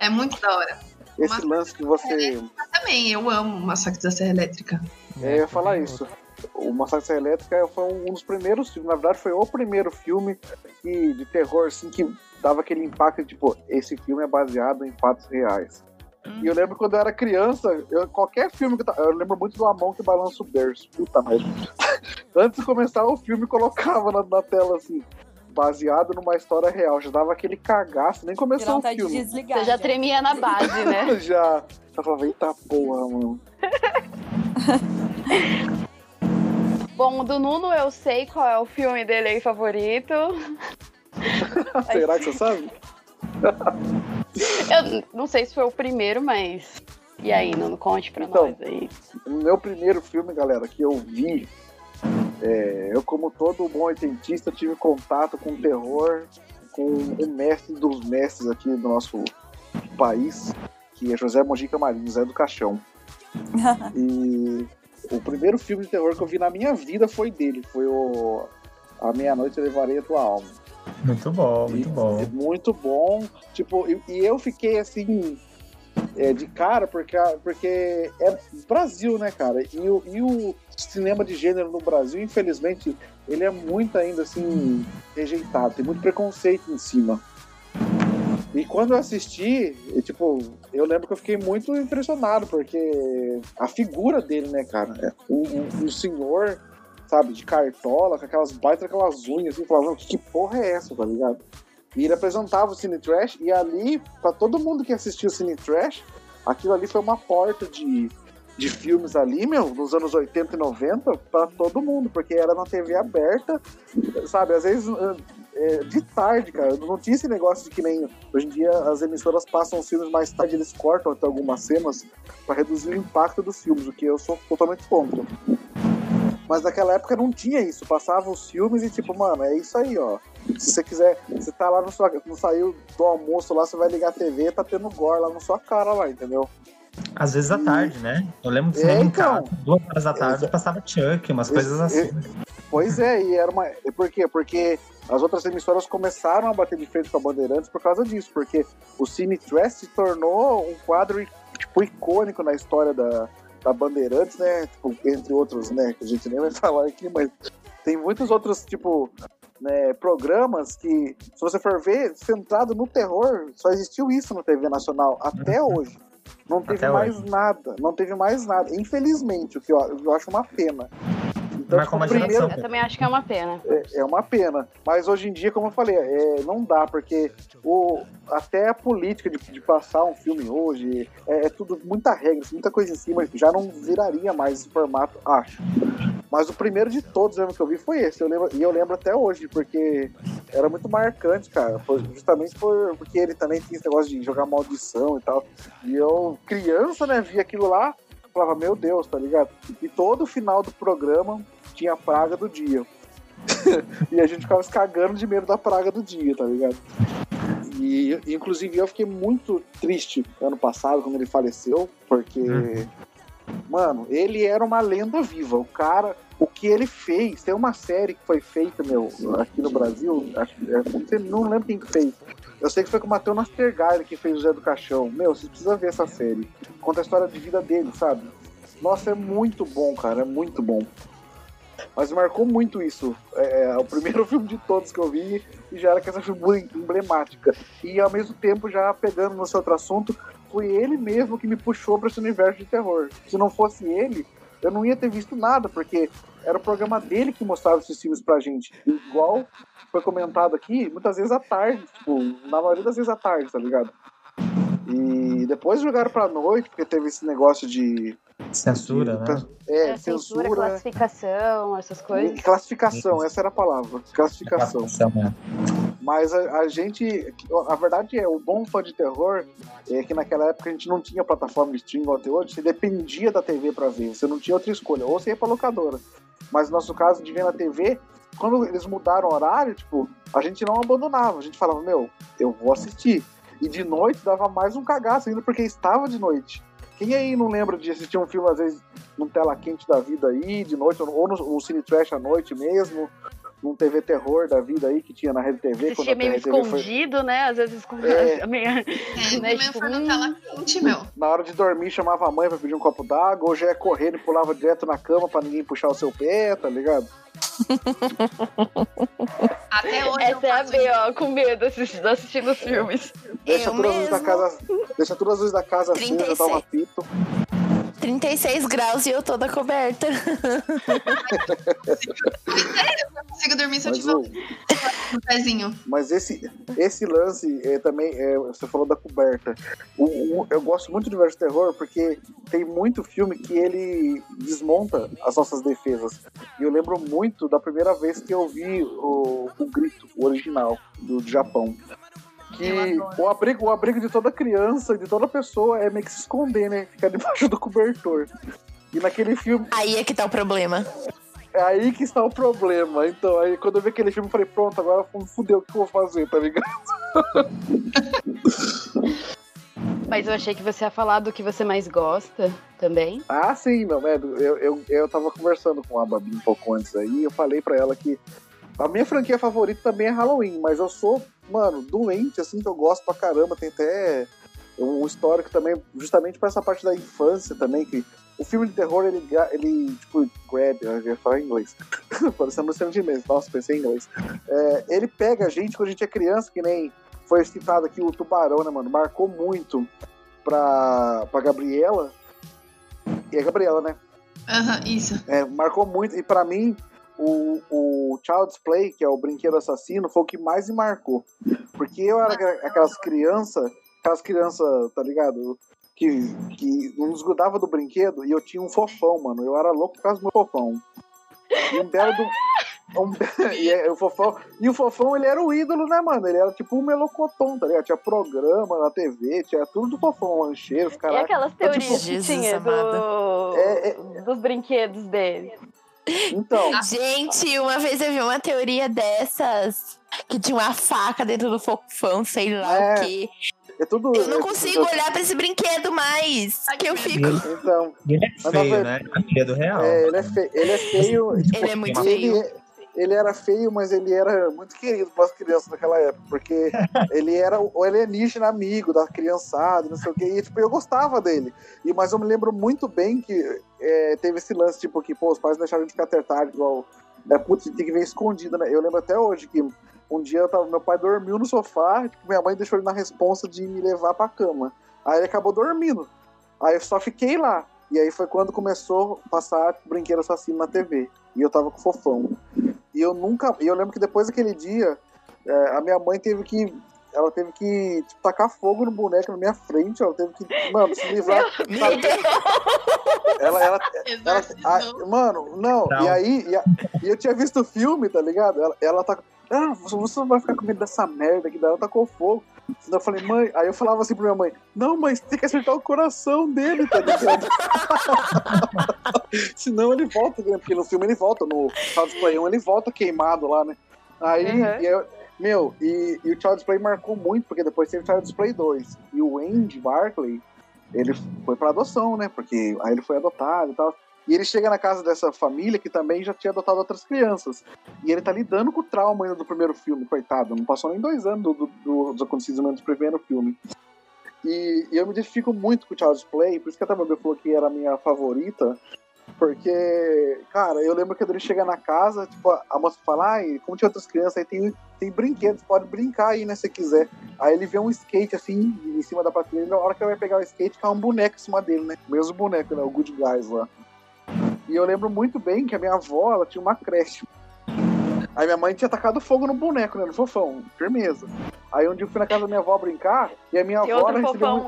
É muito da hora. Esse Mas- lance que você. Eu também, eu amo Massacre da Serra Elétrica. É, eu ia falar isso. O Massacre da Serra Elétrica foi um dos primeiros filmes, na verdade foi o primeiro filme que, de terror assim, que dava aquele impacto, tipo, esse filme é baseado em fatos reais. E eu lembro quando eu era criança, eu- qualquer filme que eu, eu lembro muito do A Mão que Balança o Berço. Puta merda. Antes de começar o filme, colocava na, na tela assim, baseado numa história real. Já dava aquele cagaço, nem começou o de filme. desligar. Você já tremia na base, né? Já. Eu falava, eita porra, mano. Bom, do Nuno eu sei qual é o filme dele aí favorito. Será que você sabe? Eu não sei se foi o primeiro, mas. E aí, Nuno, conte pra Então, nós aí. O meu primeiro filme, galera, que eu vi, é, eu, como todo bom oitentista, tive contato com terror com o mestre dos mestres aqui do nosso país, que é José Mojica Marinho, Zé do Caixão. E o primeiro filme de terror que eu vi na minha vida foi dele, foi o A Meia-Noite Eu Levarei a Tua Alma. Muito bom, muito bom. É muito bom. Tipo, e, e eu fiquei assim. é, de cara, porque, porque é Brasil, né, cara? E o, e o cinema de gênero no Brasil, infelizmente, ele é muito ainda assim rejeitado, tem muito preconceito em cima. E quando eu assisti, e, tipo, eu lembro que eu fiquei muito impressionado, porque a figura dele, né, cara? É, o, o senhor, sabe, de cartola, com aquelas baitas, aquelas unhas, assim, falava, que, que porra é essa, tá ligado? E ele apresentava o Cine Trash, e ali, pra todo mundo que assistiu o Cine Trash, aquilo ali foi uma porta de, de filmes ali, meu, nos anos 80 e 90, pra todo mundo, porque era na TV aberta, sabe? Às vezes é, de tarde, cara. Não tinha esse negócio de que nem hoje em dia as emissoras passam os filmes mais tarde, eles cortam até algumas cenas para reduzir o impacto dos filmes, o que eu sou totalmente contra. Mas naquela época não tinha isso, passava os filmes e tipo, mano, é isso aí, ó. Se você quiser, você tá lá no sua, não saiu do almoço lá, você vai ligar a TV, tá tendo gore lá na sua cara lá, entendeu? Às vezes à tarde, né? Eu lembro de É, cinema então. casa, duas horas da tarde, Exa- passava Chuck, umas coisas assim. Pois é, e era uma. e Por quê? Porque as outras emissoras começaram a bater de frente com a Bandeirantes por causa disso, porque o Cine Trash se tornou um quadro tipo, icônico na história da, da Bandeirantes, né? Tipo, entre outros, né? Que a gente nem vai falar aqui, mas tem muitos outros, tipo, né, programas que, se você for ver, centrado no terror, só existiu isso na TV Nacional até hoje. Não teve Até mais hoje. nada, não teve mais nada. Infelizmente, o que eu, eu acho uma pena. Então, Marcou uma primeiro, geração. Eu também acho que é uma pena. é, é uma pena. Mas hoje em dia, como eu falei, é, não dá, porque o, até a política de, de passar um filme hoje é, é tudo muita regra, muita coisa em cima, já não viraria mais esse formato, acho. Mas o primeiro de todos mesmo que eu vi foi esse. Eu lembro, e eu lembro até hoje, porque era muito marcante, cara. Foi justamente por, porque ele também tinha esse negócio de jogar maldição e tal. E eu, criança, né, via aquilo lá, falava, meu Deus, tá ligado? E todo final do programa tinha a praga do dia. e a gente ficava se cagando de medo da praga do dia, tá ligado? E, inclusive, eu fiquei muito triste ano passado, quando ele faleceu, porque, Uhum. mano, ele era uma lenda viva. O cara, o que ele fez, tem uma série que foi feita, meu, aqui no Brasil, acho, é, não, lembro quem que fez. Eu sei que foi com o Matheus Nastergaile que fez o Zé do Caixão. Meu, você precisa ver essa série. Conta a história de vida dele, sabe? Nossa, é muito bom, cara, é muito bom. Mas marcou muito isso. É, é o primeiro filme de todos que eu vi e já era com essa figura emblemática. E ao mesmo tempo, já pegando no seu outro assunto, foi ele mesmo que me puxou para esse universo de terror. Se não fosse ele, eu não ia ter visto nada, porque era o programa dele que mostrava esses filmes pra gente. Igual foi comentado aqui, muitas vezes à tarde, tipo, na maioria das vezes à tarde, tá ligado? E depois jogaram pra noite, porque teve esse negócio de. Censura, né? É, É, censura, censura. classificação, essas coisas. E classificação, essa era a palavra. Classificação. Classificação, né? Mas a, a gente. A verdade é, o bom fã de terror é que naquela época a gente não tinha plataforma de streaming igual até hoje, você dependia da TV pra ver, você não tinha outra escolha, ou você ia pra locadora. Mas no nosso caso, de ver na TV, quando eles mudaram o horário, tipo, a gente não abandonava, a gente falava, meu, eu vou assistir. E de noite dava mais um cagaço ainda, porque estava de noite. Quem aí não lembra de assistir um filme, às vezes, num tela quente da vida aí, de noite, ou no, no Cine Trash à noite mesmo, num TV Terror da vida aí, que tinha na Rede TV. quando Assistia a meio TV foi- escondido, né? Às vezes escondido. É. meio- É, Né, tipo, foi hum. no tela quente, meu. Na hora de dormir, chamava a mãe pra pedir um copo d'água, ou já ia correndo e pulava direto na cama pra ninguém puxar o seu pé, tá ligado? Até hoje eu Essa é a B, ó, com medo assistindo, assistindo os filmes. Deixa Eu todas as luzes da casa. Deixa todas as luzes da casa assim, já 36. dá um apito. 36 graus e eu toda coberta. Eu consigo dormir se eu Mas, tiver o- um pezinho. mas esse, esse lance é, também, é, você falou da coberta. O, o- eu gosto muito de Verso Terror porque tem muito filme que ele desmonta as nossas defesas. E eu lembro muito da primeira vez que eu vi o, o Grito, o original, do Japão. Que o abrigo, o abrigo de toda criança, de toda pessoa, é meio que se esconder, né? Ficar debaixo do cobertor. E naquele filme, Aí é que tá o problema. é aí que está o problema. Então, aí quando eu vi aquele filme, eu falei, pronto, agora fudeu, o que eu vou fazer, tá ligado? Mas eu achei que você ia falar do que você mais gosta também. Ah, sim, não, é, eu, eu, eu tava conversando com a Babi um pouco antes aí, eu falei pra ela que a minha franquia favorita também é Halloween, mas eu sou, mano, doente, assim, que eu gosto pra caramba, tem até um histórico também, justamente pra essa parte da infância também, que o filme de terror, ele, ele tipo, grab, eu ia falar em inglês, parecendo Luciano de Mendes, nossa, pensei em inglês. É, ele pega a gente quando a gente é criança, que nem foi citado aqui o Tubarão, né, mano? Marcou muito pra, pra Gabriela. E a Gabriela, né? Aham, isso. É, marcou muito. E pra mim, o, o Child's Play, que é o brinquedo assassino, foi o que mais me marcou. Porque eu era aquelas crianças, aquelas crianças, tá ligado? Que, que não desgrudava do brinquedo e eu tinha um fofão, mano. Eu era louco por causa do meu fofão. E um belo do. Um, e, é, o fofão, e o fofão, ele era o ídolo, né, mano? Ele era tipo um melocotão, tá ligado? Tinha programa na TV, tinha tudo do fofão, lancheiros, E caralho. aquelas tipo, teorias que Jesus tinha do... É, dos brinquedos dele. Então, Gente, uma vez eu vi uma teoria dessas que tinha uma faca dentro do fofão, sei lá É, o quê. é tudo. Eu não é- consigo olhar pra esse brinquedo mais. Que eu fico. Então, E ele é feio, né? É medo real. é, ele, é feio, ele é feio. tipo, Ele é muito feio. ele era feio, mas ele era muito querido para as crianças naquela época, porque ele era o alienígena amigo da criançada, não sei o quê, e tipo, eu gostava dele. E, mas eu me lembro muito bem que é, teve esse lance, tipo, que pô, os pais deixaram de ficar até tarde, igual. É, putz, tem que ver escondido, né? Eu lembro até hoje que um dia tava, meu pai dormiu no sofá, tipo, minha mãe deixou ele na responsa de me levar pra cama. Aí ele acabou dormindo. Aí eu só fiquei lá. E aí foi quando começou a passar brinquedo assassino na TV. E eu tava com fofão. E eu nunca. E eu lembro que depois daquele dia, é, a minha mãe teve que. Ela teve que tipo, tacar fogo no boneco na minha frente. Ela teve que, mano, se livrar. Ela, ela, ela, ah, mano, não. Não. E aí, e, a- e eu tinha visto o filme, tá ligado? Ela, ela tá. Ah, você você não vai ficar com medo dessa merda aqui, daí ela tacou fogo. Eu falei, mãe, aí eu falava assim pra minha mãe, não, mas tem que acertar o coração dele, tá ligado? Senão ele volta, né? porque no filme ele volta, no Child's Play 1 ele volta queimado lá, né? Aí, Uhum. e eu- meu, e, e o Child's Play marcou muito, porque depois teve o Child's Play 2. E o Andy Barclay, ele foi pra adoção, né? Porque aí ele foi adotado e tal. E ele chega na casa dessa família que também já tinha adotado outras crianças. E ele tá lidando com o trauma ainda do primeiro filme, coitado. Não passou nem dois anos do, do- dos acontecimentos do primeiro filme. E, e eu me identifico muito com o Child's Play, por isso que a Tababel falou que era a minha favorita. Porque, cara, eu lembro que ele chega na casa, tipo, a moça fala, ai, como tinha outras crianças, aí tem, tem brinquedos, pode brincar aí, né, se quiser. Aí ele vê um skate, assim, em cima da prateleira, na hora que ele vai pegar o skate, cai um boneco em cima dele, né? O mesmo boneco, né, o Good Guys lá. E eu lembro muito bem que a minha avó, ela tinha uma creche. Aí minha mãe tinha tacado fogo no boneco, né, no fofão, firmeza. Aí um dia eu fui na casa da minha avó brincar, e a minha avó, ela recebia, muito-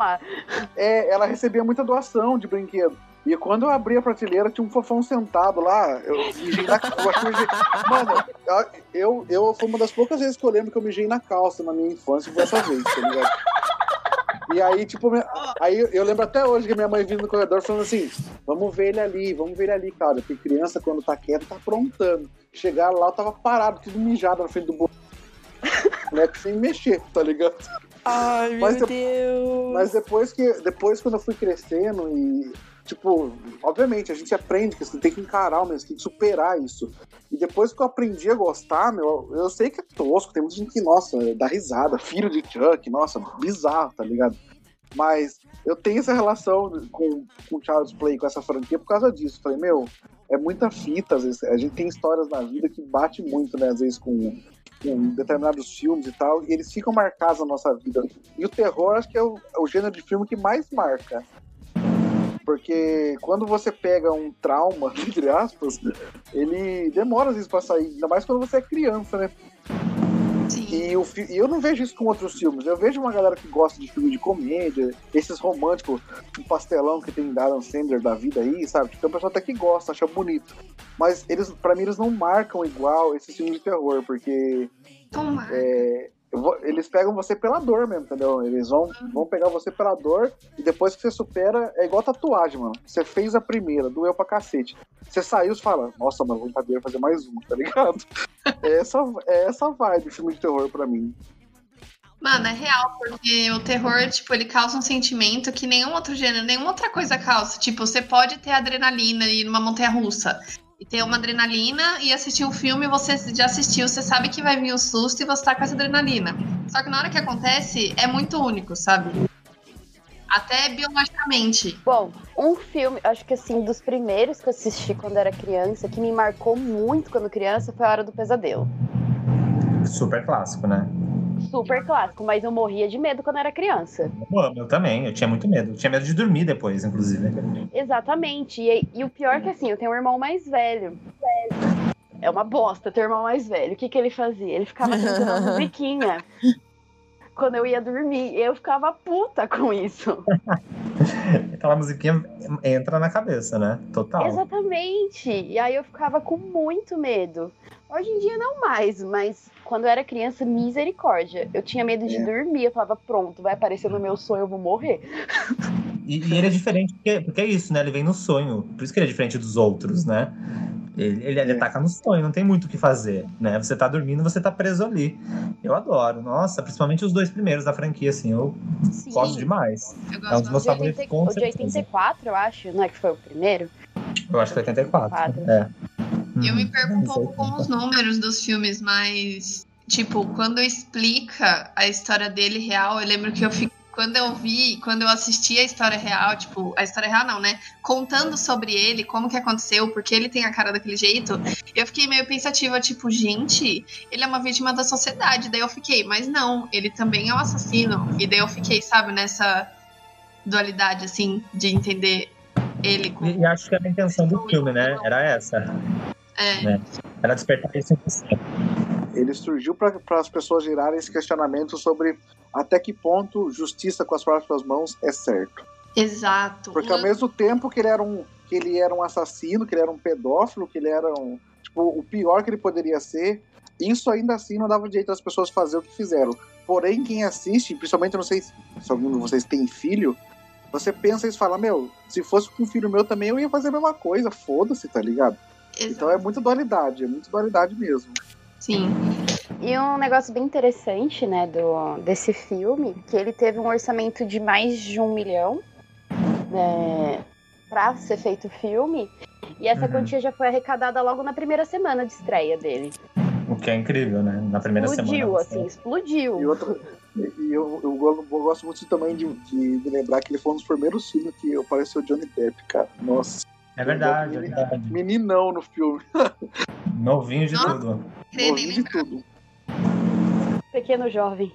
é, ela recebia muita doação de brinquedo. E quando eu abri a prateleira, tinha um fofão sentado lá. Eu mijei na mijei- Mano, eu, eu foi uma das poucas vezes que eu lembro que eu mijei na calça na minha infância, foi essa vez, tá ligado? E aí, tipo, minha- aí eu- lembro até hoje que minha mãe vindo no corredor falando assim: vamos ver ele ali, vamos ver ele ali, cara. Porque criança, quando tá quieto, tá aprontando. Chegaram lá, eu tava parado, tudo mijado na frente do bo- boneco sem mexer, tá ligado? Ai, meu Mas eu- Deus. Mas depois que depois quando eu fui crescendo e tipo, obviamente a gente aprende que você tem que encarar, mas tem que superar isso. E depois que eu aprendi a gostar, meu, eu sei que é tosco, tem muita gente que, nossa, dá risada, filho de Chuck, nossa, bizarro, tá ligado? Mas eu tenho essa relação com, com Child's Play, com essa franquia, por causa disso. Falei, meu, é muita fita, às vezes. A gente tem histórias na vida que bate muito, né, às vezes, com, com determinados filmes e tal, e eles ficam marcados na nossa vida. E o terror, acho que é o, é o gênero de filme que mais marca. Porque quando você pega um trauma, entre aspas, ele demora às vezes pra sair, ainda mais quando você é criança, né? Sim. E, o e eu não vejo isso com outros filmes. Eu vejo uma galera que gosta de filme de comédia, esses românticos, um pastelão que tem Adam Sandler da vida aí, sabe? Tipo, tem um pessoal até que gosta, acha bonito. Mas eles, para mim, eles não marcam igual esses filmes de terror, porque Toma. é, eles pegam você pela dor mesmo, entendeu? Eles vão, vão pegar você pela dor e depois que você supera, é igual tatuagem, mano. Você fez a primeira, doeu pra cacete. Você saiu e fala, nossa, mano, vou fazer fazer mais uma, tá ligado? É essa, é essa vibe filme de terror pra mim. Mano, é real, porque o terror, tipo, ele causa um sentimento que nenhum outro gênero, nenhuma outra coisa causa. Tipo, você pode ter adrenalina e ir numa montanha russa. E ter uma adrenalina e assistir um filme, você já assistiu, você sabe que vai vir o susto e você tá com essa adrenalina. Só que na hora que acontece, é muito único, sabe? Até biologicamente. Bom, um filme, acho que assim, dos primeiros que eu assisti quando era criança, que me marcou muito quando criança, foi A Hora do Pesadelo. Super clássico, né? Super clássico, mas eu morria de medo quando era criança. Pô, eu também, eu tinha muito medo. Eu tinha medo de dormir depois, inclusive. Exatamente. E, e o pior é que assim, eu tenho um irmão mais velho. É uma bosta ter um irmão mais velho. O que, que ele fazia? Ele ficava cantando a musiquinha quando eu ia dormir. Eu ficava puta com isso. Aquela musiquinha entra na cabeça, né? Total. Exatamente. E aí eu ficava com muito medo. Hoje em dia não mais, mas quando eu era criança, misericórdia. Eu tinha medo de É. dormir. Eu falava, pronto, vai aparecer no meu sonho, eu vou morrer. E, e ele é diferente porque, porque é isso, né? Ele vem no sonho. Por isso que ele é diferente dos outros, né? Ele, ele, ele É. ataca no sonho, não tem muito o que fazer, né? Você tá dormindo, você tá preso ali. Eu adoro, nossa, principalmente os dois primeiros da franquia, assim, eu Sim. gosto demais. Eu É um dos gosto meus De, favoritos, 80, com o de certeza. 84, eu acho, não é que foi o primeiro? Eu acho que é 84. Quatro. É. Eu me Uhum. perco um pouco com os números dos filmes, mas, tipo, quando explica a história dele real, eu lembro que eu fico. Quando eu vi, quando eu assisti a história real, tipo, a história real não, né? Contando sobre ele, como que aconteceu, porque ele tem a cara daquele jeito, eu fiquei meio pensativa, tipo, gente, ele é uma vítima da sociedade. Daí eu fiquei, mas não, ele também é um assassino. E daí eu fiquei, sabe, nessa dualidade, assim, de entender ele como. E, acho que era a intenção do filme, né? Era essa. É, Era despertar isso em você. Ele surgiu para as pessoas girarem esse questionamento sobre até que ponto justiça com as próprias mãos é certo. exato. Porque ao mesmo tempo que ele era um que ele era um assassino, que ele era um pedófilo, que ele era um tipo o pior que ele poderia ser, isso ainda assim não dava direito às pessoas fazer o que fizeram. Porém, quem assiste, principalmente eu não sei se algum de vocês tem filho, você pensa e fala, meu, se fosse com um filho meu também eu ia fazer a mesma coisa, foda-se, tá ligado? Então é muita dualidade, é muita dualidade mesmo. Sim. E um negócio bem interessante, né, do, desse filme, que ele teve um orçamento de mais de um milhão né, pra ser feito o filme. E essa Uhum. quantia já foi arrecadada logo na primeira semana de estreia dele. O que é incrível, né? Na primeira explodiu, semana. assim, explodiu. E outra, e eu, eu, eu gosto muito também de, de, de lembrar que ele foi um dos primeiros filmes que apareceu Johnny Depp, cara. Nossa, É verdade, é verdade. meninão no filme. Novinho de Nossa. tudo. Novinho de lembrar. tudo. Pequeno jovem.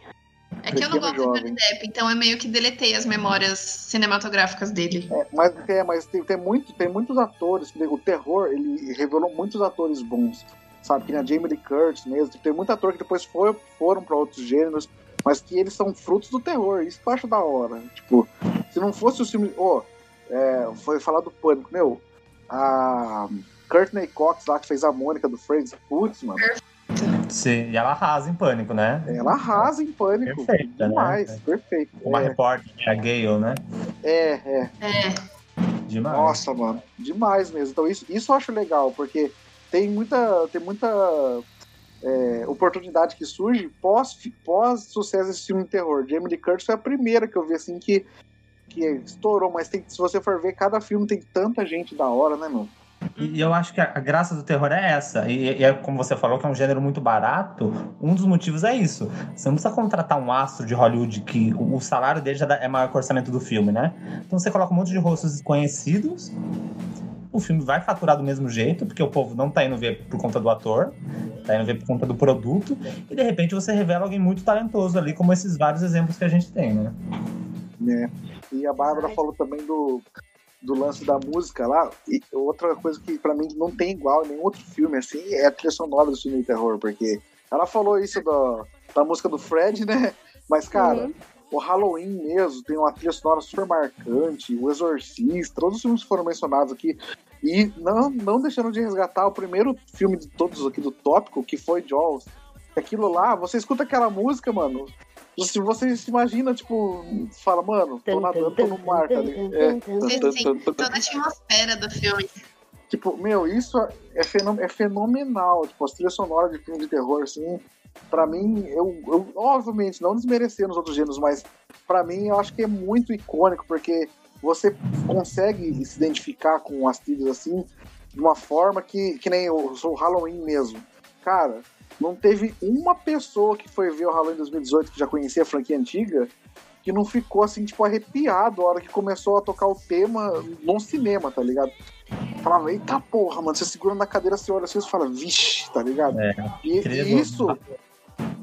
É que eu não gosto do jovem. Johnny Depp, então eu meio que deletei as memórias cinematográficas dele. É, mas é, mas tem, tem, muito, tem muitos atores. O terror, ele revelou muitos atores bons. Sabe, que nem a Jamie Lee Curtis mesmo. Tem muito ator que depois foi, foram para outros gêneros, mas que eles são frutos do terror. Isso que eu acho da hora. Tipo, se não fosse o filme. Ó, é, foi falar do pânico. Meu, a Courtney Cox lá que fez a Mônica do Friends. Putz, mano. Sim, e ela arrasa em pânico, né? Ela arrasa em pânico. Perfeita, né? Demais, perfeito. Uma É, repórter, a Gale, né? é, é. É, Demais. Nossa, mano, demais mesmo. Então isso, isso eu acho legal, porque tem muita, tem muita é, oportunidade que surge pós, pós sucesso desse filme de terror. Jamie Lee Curtis foi a primeira que eu vi assim que, que estourou, mas tem, se você for ver, cada filme tem tanta gente da hora, né, meu? E eu acho que a graça do terror é essa. E, é como você falou, que é um gênero muito barato. Um dos motivos é isso. Você não precisa contratar um astro de Hollywood que o salário dele já é maior que o orçamento do filme, né? Então você coloca um monte de rostos desconhecidos. O filme vai faturar do mesmo jeito, porque o povo não tá indo ver por conta do ator, tá indo ver por conta do produto. E de repente você revela alguém muito talentoso ali, como esses vários exemplos que a gente tem, né? né? E a Bárbara falou também do, do lance da música lá. E outra coisa que pra mim não tem igual em nenhum outro filme, assim, é a trilha sonora do filme de terror, porque ela falou isso da, da música do Fred, né? Mas, cara, Uhum. O Halloween mesmo tem uma trilha sonora super marcante, o Exorcista, todos os filmes foram mencionados aqui. E não, não deixando de resgatar o primeiro filme de todos aqui do tópico, que foi Jaws. Aquilo lá, você escuta aquela música, mano. Se você se imagina, tipo, fala, mano, tô nadando, tô no mar, tá ligado? É. você sente toda a atmosfera do filme. Tipo, meu, isso é, fenom- é fenomenal. Tipo, as trilhas sonoras de filme de terror, assim, pra mim, eu, eu obviamente, não desmerecendo os outros gêneros, mas pra mim eu acho que é muito icônico, porque você consegue se identificar com as trilhas assim, de uma forma que, que nem o, o Halloween mesmo. Cara, não teve uma pessoa que foi ver o Halloween 2018 que já conhecia a franquia antiga que não ficou assim, tipo, arrepiado a hora que começou a tocar o tema num cinema, tá ligado? Falava, eita porra, mano, você segura na cadeira, você olha assim e fala, vixe, tá ligado? É, E, e isso,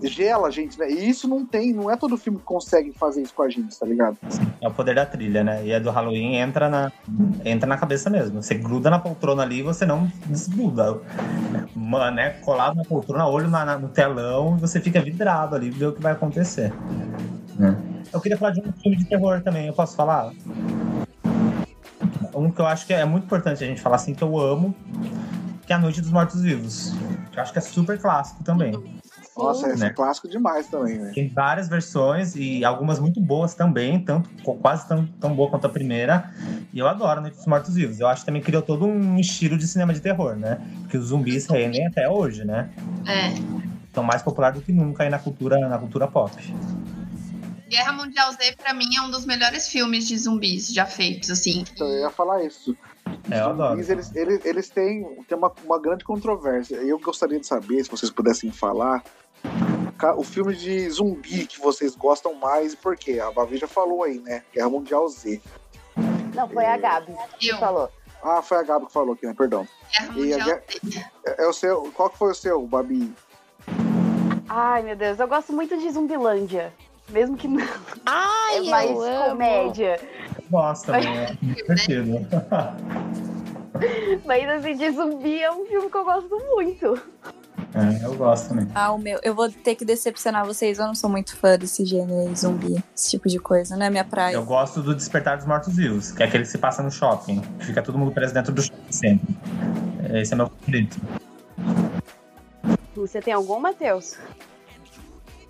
gela a gente, né? E isso não tem, não é todo filme que consegue fazer isso com a gente, tá ligado? É o poder da trilha, né? E a do Halloween entra na, entra na cabeça mesmo. Você gruda na poltrona ali e você não desgruda. Mano, é colado na poltrona, olho na, na- no telão e você fica vidrado ali, ver o que vai acontecer. Né? Eu queria falar de um filme de terror também, eu posso falar? Um que eu acho que é muito importante a gente falar assim, que eu amo, que é A Noite dos Mortos Vivos. Que eu acho que é super clássico também. Nossa, esse Né? é clássico demais também, velho. Tem várias versões e algumas muito boas também, tanto quase tão, tão boa quanto a primeira. E eu adoro Noite dos Mortos Vivos. Eu acho que também criou todo um estilo de cinema de terror, né? Porque os zumbis rendem até hoje, né? É. São mais populares do que nunca aí na cultura, na cultura pop. Guerra Mundial Z, pra mim, é um dos melhores filmes de zumbis já feitos, assim. Então eu ia falar isso. É, eu adoro. Eles, eles, eles, têm, têm uma, uma grande controvérsia. Eu gostaria de saber, se vocês pudessem falar, o filme de zumbi que vocês gostam mais e por quê? A Bavi já falou aí, né? Guerra Mundial Z. Não, foi a Gabi que Eu, falou. Ah, foi a Gabi que falou aqui, né? Perdão. Guerra E a Mundial Guerra- Z. É, é o seu. Qual que foi o seu, Babi? Ai, meu Deus, eu gosto muito de Zumbilândia. Mesmo que não Ai, é mais comédia. Eu gosto também, é divertido. Mas assim, de zumbi é um filme que eu gosto muito. É, eu gosto também. Ah, o meu. Eu vou ter que decepcionar vocês. Eu não sou muito fã desse gênero aí, zumbi, esse tipo de coisa. Não é minha praia. Eu gosto do Despertar dos Mortos Vivos, que é aquele que se passa no shopping. Fica todo mundo preso dentro do shopping sempre. Esse é meu favorito. Você tem algum, Matheus?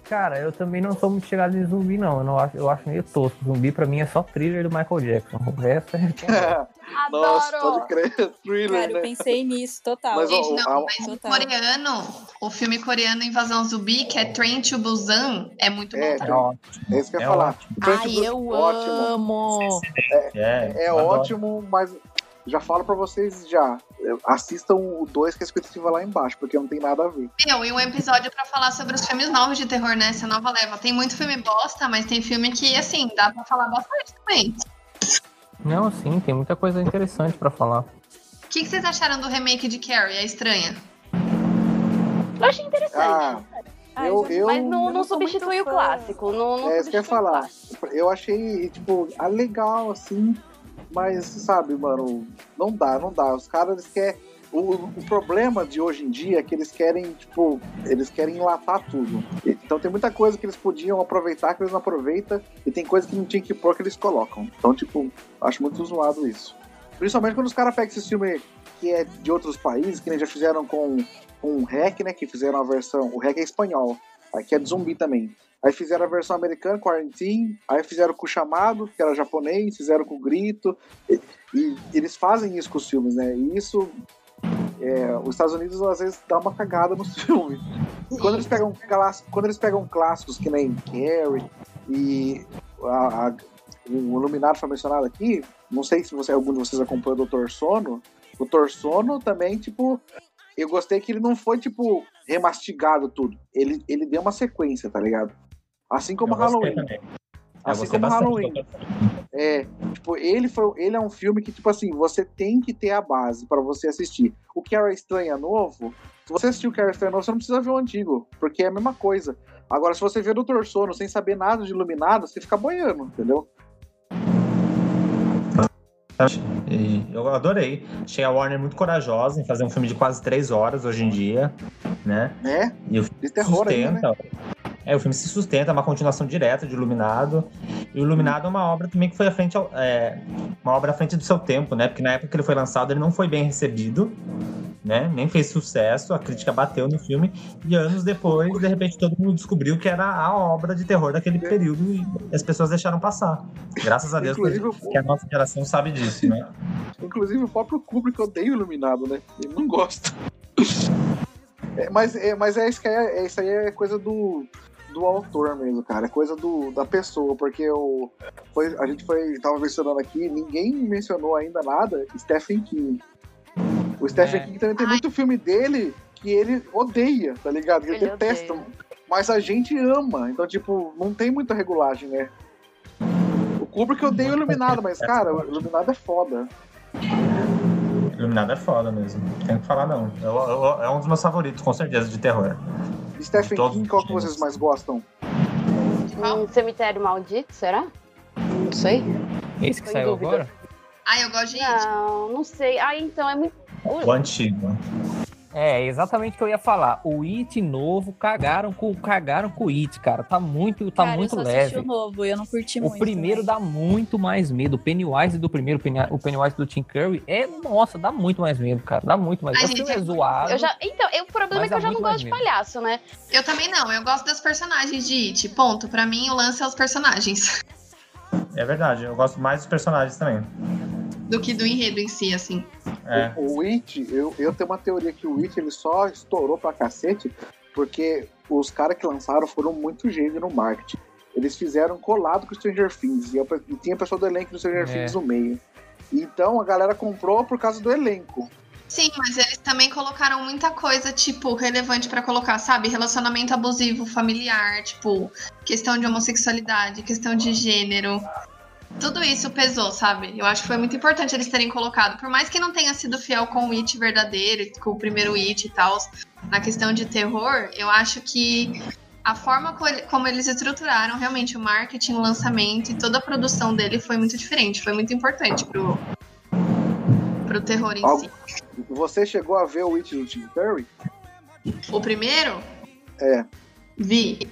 Cara, eu também não sou muito chegado em zumbi, não. Eu, não acho, eu acho meio tosco. Zumbi pra mim é só thriller do Michael Jackson. O resto é. Nossa, Adoro! pode crer. Thriller, Cara, eu né? pensei nisso, total. Mas, Gente, a- não, mas o Total. coreano, o filme coreano Invasão Zumbi, que é Train to Busan, é muito É, bom também. É isso que eu ia É falar. ótimo. Ai, do- eu ótimo. amo. É, É eu adoro. ótimo, mas já falo pra vocês já. Assistam o 2 que a expectativa lá embaixo, porque não tem nada a ver. Meu, e um episódio pra falar sobre os filmes novos de terror, né? Essa nova leva. Tem muito filme bosta, mas tem filme que, assim, dá pra falar bastante também. Não, sim, tem muita coisa interessante pra falar. O que, que vocês acharam do remake de Carrie, a estranha? Eu achei interessante. Ah, eu, eu, mas não, não sou muito substitui o clássico. Não, não É isso que eu ia falar. Eu achei, tipo, legal, assim, mas, sabe, mano, não dá, não dá. Os caras, eles querem. O, o problema de hoje em dia é que eles querem, tipo, eles querem enlatar tudo. Então tem muita coisa que eles podiam aproveitar que eles não aproveitam, e tem coisa que não tinha que pôr que eles colocam. Então, tipo, acho muito zoado isso. Principalmente quando os caras pegam esse filme que é de outros países, que nem já fizeram com, com o REC, né? Que fizeram a versão. O REC é espanhol, aqui é de zumbi também. Aí fizeram a versão americana, Quarantine, aí fizeram com o chamado, que era japonês, fizeram com o grito. E, e eles fazem isso com os filmes, né? E isso. é, os Estados Unidos às vezes dá uma cagada nos filmes. Quando eles pegam quando eles pegam clássicos que nem Carrie e a- a- o Iluminado foi mencionado aqui, não sei se você, algum de vocês acompanha o Dr. Sono. O Dr. Sono também, tipo, eu gostei que ele não foi, tipo, remastigado tudo. Ele, ele deu uma sequência, tá ligado? Assim como Eu Halloween. Eu Assim como. Halloween. É, tipo, ele, foi, ele é um filme que, tipo assim, você tem que ter a base pra você assistir. O que era estranha novo, se você assistiu o era estranha novo, você não precisa ver o antigo, porque é a mesma coisa. Agora, se você vê o Dr. Sono sem saber nada de iluminado, você fica boiando, entendeu? Eu adorei. Achei a Warner muito corajosa em fazer um filme de quase três horas hoje em dia, né? Né? E o De terror ainda, né? É, o filme se sustenta, é uma continuação direta de Iluminado. E o Iluminado é uma obra também que foi à frente, ao- é, uma obra à frente do seu tempo, né? Porque na época que ele foi lançado, ele não foi bem recebido, né? Nem fez sucesso, a crítica bateu no filme. E anos depois, de repente, todo mundo descobriu que era a obra de terror daquele período e as pessoas deixaram passar. Graças a Deus Inclusive, que a nossa geração sabe disso, né? Inclusive o próprio Kubrick odeia o Iluminado, né? Ele não gosta. É, mas, é, mas é isso que é, é- isso aí é coisa do, do autor mesmo, cara. É coisa do, da pessoa, porque o, foi, a gente foi, tava mencionando aqui, ninguém mencionou ainda nada, Stephen King. O Stephen É. King também tem muito filme dele que ele odeia, tá ligado? Que ele, Ele detesta. odeia. Mas a gente ama. Então, tipo, não tem muita regulagem, né? O Kubrick odeia o Iluminado, mas, cara, o Iluminado é foda. Iluminado é foda mesmo. Tem que falar, não. Eu- eu- é um dos meus favoritos, com certeza, de terror. Stephen King, qual que vocês mais gostam? Um cemitério maldito, será? Não sei. Esse que Tô saiu agora? Ah, eu gosto de It. Não, não sei. Ah, então é muito. O antigo. É, exatamente o que eu ia falar. O It novo cagaram com cagaram com o It, cara. Tá muito, tá Cara, muito eu só leve. o novo eu não curti O muito. primeiro né? dá muito mais medo. O Pennywise do primeiro, o Penny- o Pennywise do Tim Curry, é, nossa, dá muito mais medo, cara. Dá muito mais Ai, medo. O gente, filme é é- zoado. Eu já, então, eu- o problema é que eu já não gosto de palhaço, né? Eu também não, eu gosto dos personagens de It. Ponto. Pra mim, o lance é os personagens. É verdade, eu gosto mais dos personagens também. Do que do enredo em si, assim. É. O, o It, eu, eu tenho uma teoria que o It ele só estourou pra cacete porque os caras que lançaram foram muito gênios no marketing. Eles fizeram colado com o Stranger Things e, eu- e tinha pessoa do elenco do Stranger É. Things no meio. Então a galera comprou por causa do elenco. Sim, mas eles também colocaram muita coisa, tipo, relevante pra colocar, sabe? Relacionamento abusivo familiar, tipo, questão de homossexualidade, questão de gênero. Tudo isso pesou, sabe? Eu acho que foi muito importante eles terem colocado. Por mais que não tenha sido fiel com o It verdadeiro, com o primeiro It e tal, na questão de terror, eu acho que a forma co- como eles estruturaram realmente o marketing, o lançamento e toda a produção dele foi muito diferente. Foi muito importante pro, pro terror em Algo- si. Você chegou a ver o It do Tim Curry? O primeiro? É. Vi.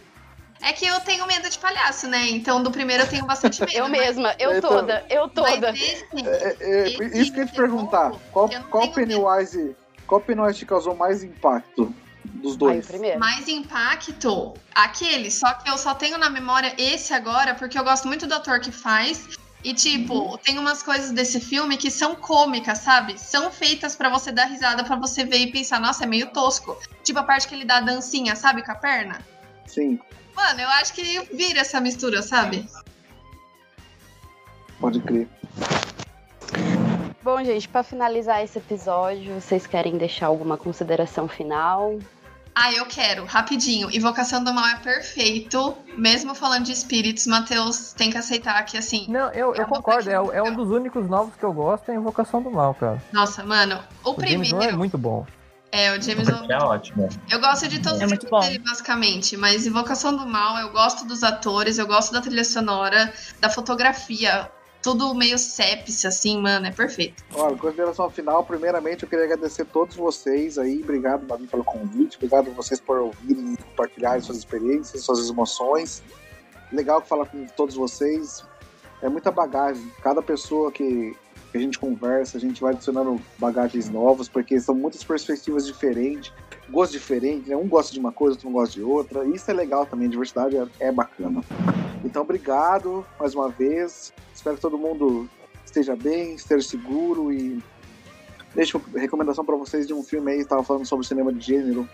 É que eu tenho medo de palhaço, né? Então do primeiro eu tenho bastante medo. Eu mesma, eu Então- toda, eu toda. esse, É, é, Esse isso que eu ia te perguntar. novo, Qual, qual Pennywise. Qual Pennywise te causou mais impacto dos o dois? primeiro. mais impacto, aquele. Só que eu só tenho na memória esse agora, porque eu gosto muito do ator que faz. E, tipo, tem umas coisas desse filme que são cômicas, sabe? São feitas pra você dar risada, pra você ver e pensar, nossa, é meio tosco. Tipo a parte que ele dá a dancinha, sabe? Com a perna. Sim, Mano, eu acho que vira essa mistura, sabe? pode crer. Bom, gente, pra finalizar esse episódio, vocês querem deixar alguma consideração final? Ah, eu quero, rapidinho. Invocação do Mal é perfeito. Mesmo falando de espíritos, Matheus tem que aceitar que, assim. Não, eu, É eu concordo. É, é um dos únicos novos que eu gosto, é Invocação do Mal, cara. Nossa, mano, o, O é primeiro. muito bom. É, o James Wan. É ótimo. Eu gosto de todos É os muito filmes bom. dele, basicamente. Mas Invocação do Mal, eu gosto dos atores, eu gosto da trilha sonora, da fotografia. Tudo meio sepsi, assim, mano, é perfeito. Olha, consideração final, primeiramente eu queria agradecer todos vocês aí, obrigado Babi pelo convite, obrigado vocês por ouvirem e compartilharem suas experiências, suas emoções. Legal falar com todos vocês. É muita bagagem. Cada pessoa que, que a gente conversa, a gente vai adicionando bagagens novas, porque são muitas perspectivas diferentes, gostos diferentes, né? Um gosta de uma coisa, outro não gosta de outra. Isso é legal também, diversidade é, é bacana. Então, obrigado mais uma vez. Espero que todo mundo esteja bem, esteja seguro e deixo recomendação para vocês de um filme aí, estava falando sobre cinema de gênero.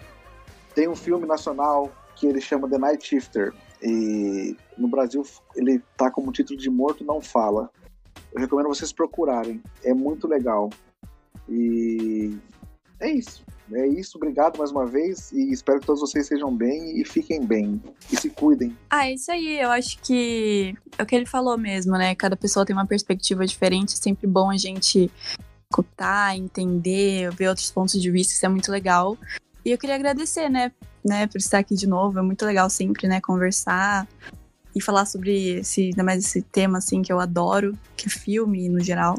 Tem um filme nacional que ele chama The Night Shifter e no Brasil ele tá como título de Morto Não Fala. Eu recomendo vocês procurarem, é muito legal. E é isso. É isso, obrigado mais uma vez e espero que todos vocês estejam bem e fiquem bem e se cuidem. Ah, é isso aí. Eu acho que é o que ele falou mesmo, né? Cada pessoa tem uma perspectiva diferente. É sempre bom a gente escutar, entender, ver outros pontos de vista. Isso é muito legal. E eu queria agradecer, né, né, por estar aqui de novo. É muito legal sempre, né, conversar e falar sobre esse, ainda mais esse tema, assim, que eu adoro, que é filme no geral.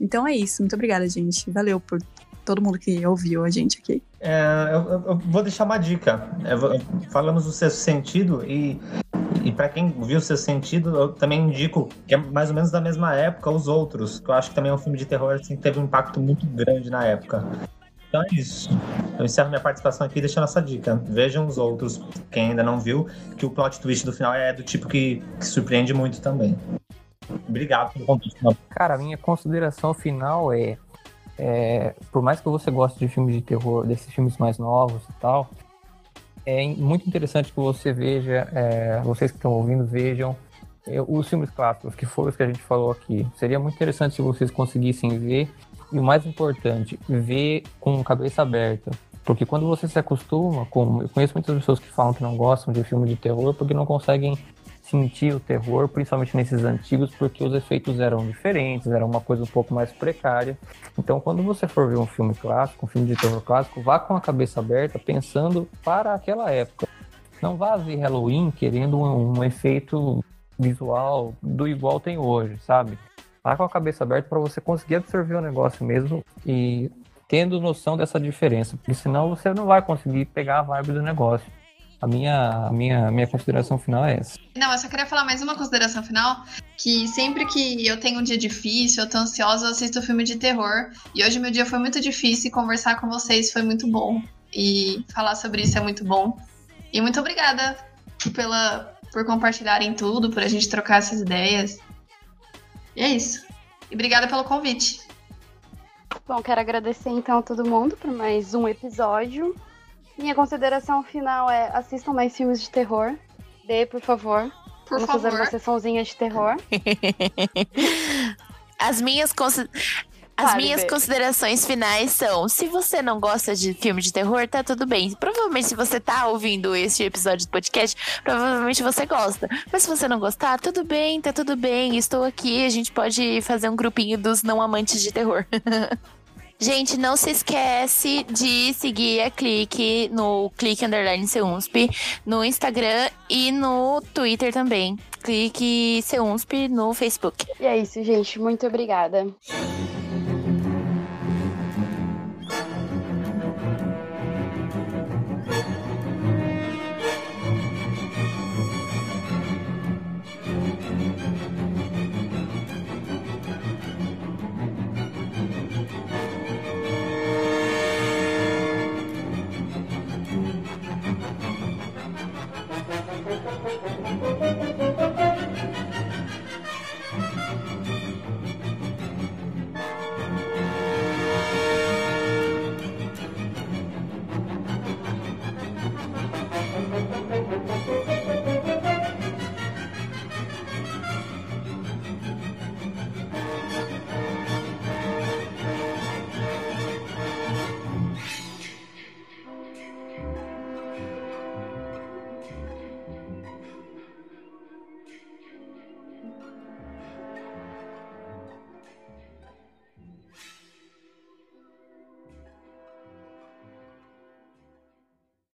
Então é isso. Muito obrigada, gente. Valeu por todo mundo que ouviu a gente aqui. É, eu, eu- vou deixar uma dica. Eu vou- falamos do sexto sentido e, e para quem viu o sexto sentido, eu também indico que é mais ou menos da mesma época os outros, que eu acho que também é um filme de terror assim, que teve um impacto muito grande na época. Então é isso. Eu encerro minha participação aqui deixando essa dica. Vejam os outros, quem ainda não viu, que o plot twist do final é do tipo que, que surpreende muito também. Obrigado pelo convite. Cara, a minha consideração final é, é, por mais que você goste de filmes de terror, desses filmes mais novos e tal, é muito interessante que você veja, é, vocês que estão ouvindo, vejam é, os filmes clássicos, que foram os que a gente falou aqui. Seria muito interessante se vocês conseguissem ver, e o mais importante, ver com cabeça aberta. Porque quando você se acostuma com. Eu conheço muitas pessoas que falam que não gostam de filme de terror porque não conseguem sentir o terror, principalmente nesses antigos, porque os efeitos eram diferentes, era uma coisa um pouco mais precária. Então, quando você for ver um filme clássico, um filme de terror clássico, vá com a cabeça aberta, pensando para aquela época. Não vá ver Halloween querendo um, um efeito visual do igual tem hoje, sabe? Vá com a cabeça aberta para você conseguir absorver o negócio mesmo e tendo noção dessa diferença, porque senão você não vai conseguir pegar a vibe do negócio. A minha, a minha, a minha consideração final é essa. Não, eu só queria falar mais uma consideração final, que sempre que eu tenho um dia difícil, eu tô ansiosa, eu assisto filme de terror. E hoje meu dia foi muito difícil e conversar com vocês foi muito bom. E falar sobre isso é muito bom. E muito obrigada pela, por compartilharem tudo, por a gente trocar essas ideias. E é isso. E obrigada pelo convite. Bom, quero agradecer então a todo mundo por mais um episódio. Minha consideração final é assistam mais filmes de terror. Dê, por favor. Por Vamos favor. fazer uma sessãozinha de terror. As minhas consi- As minhas considerações finais são: se você não gosta de filme de terror, tá tudo bem. Provavelmente, se você tá ouvindo este episódio do podcast, provavelmente você gosta. Mas se você não gostar, tudo bem, tá tudo bem. Estou aqui, a gente pode fazer um grupinho dos não amantes de terror. Gente, não se esquece de seguir a Clique no Clique Underline Seunsp, no Instagram e no Twitter também. Clique Seunsp no Facebook. E é isso, gente. Muito obrigada. Música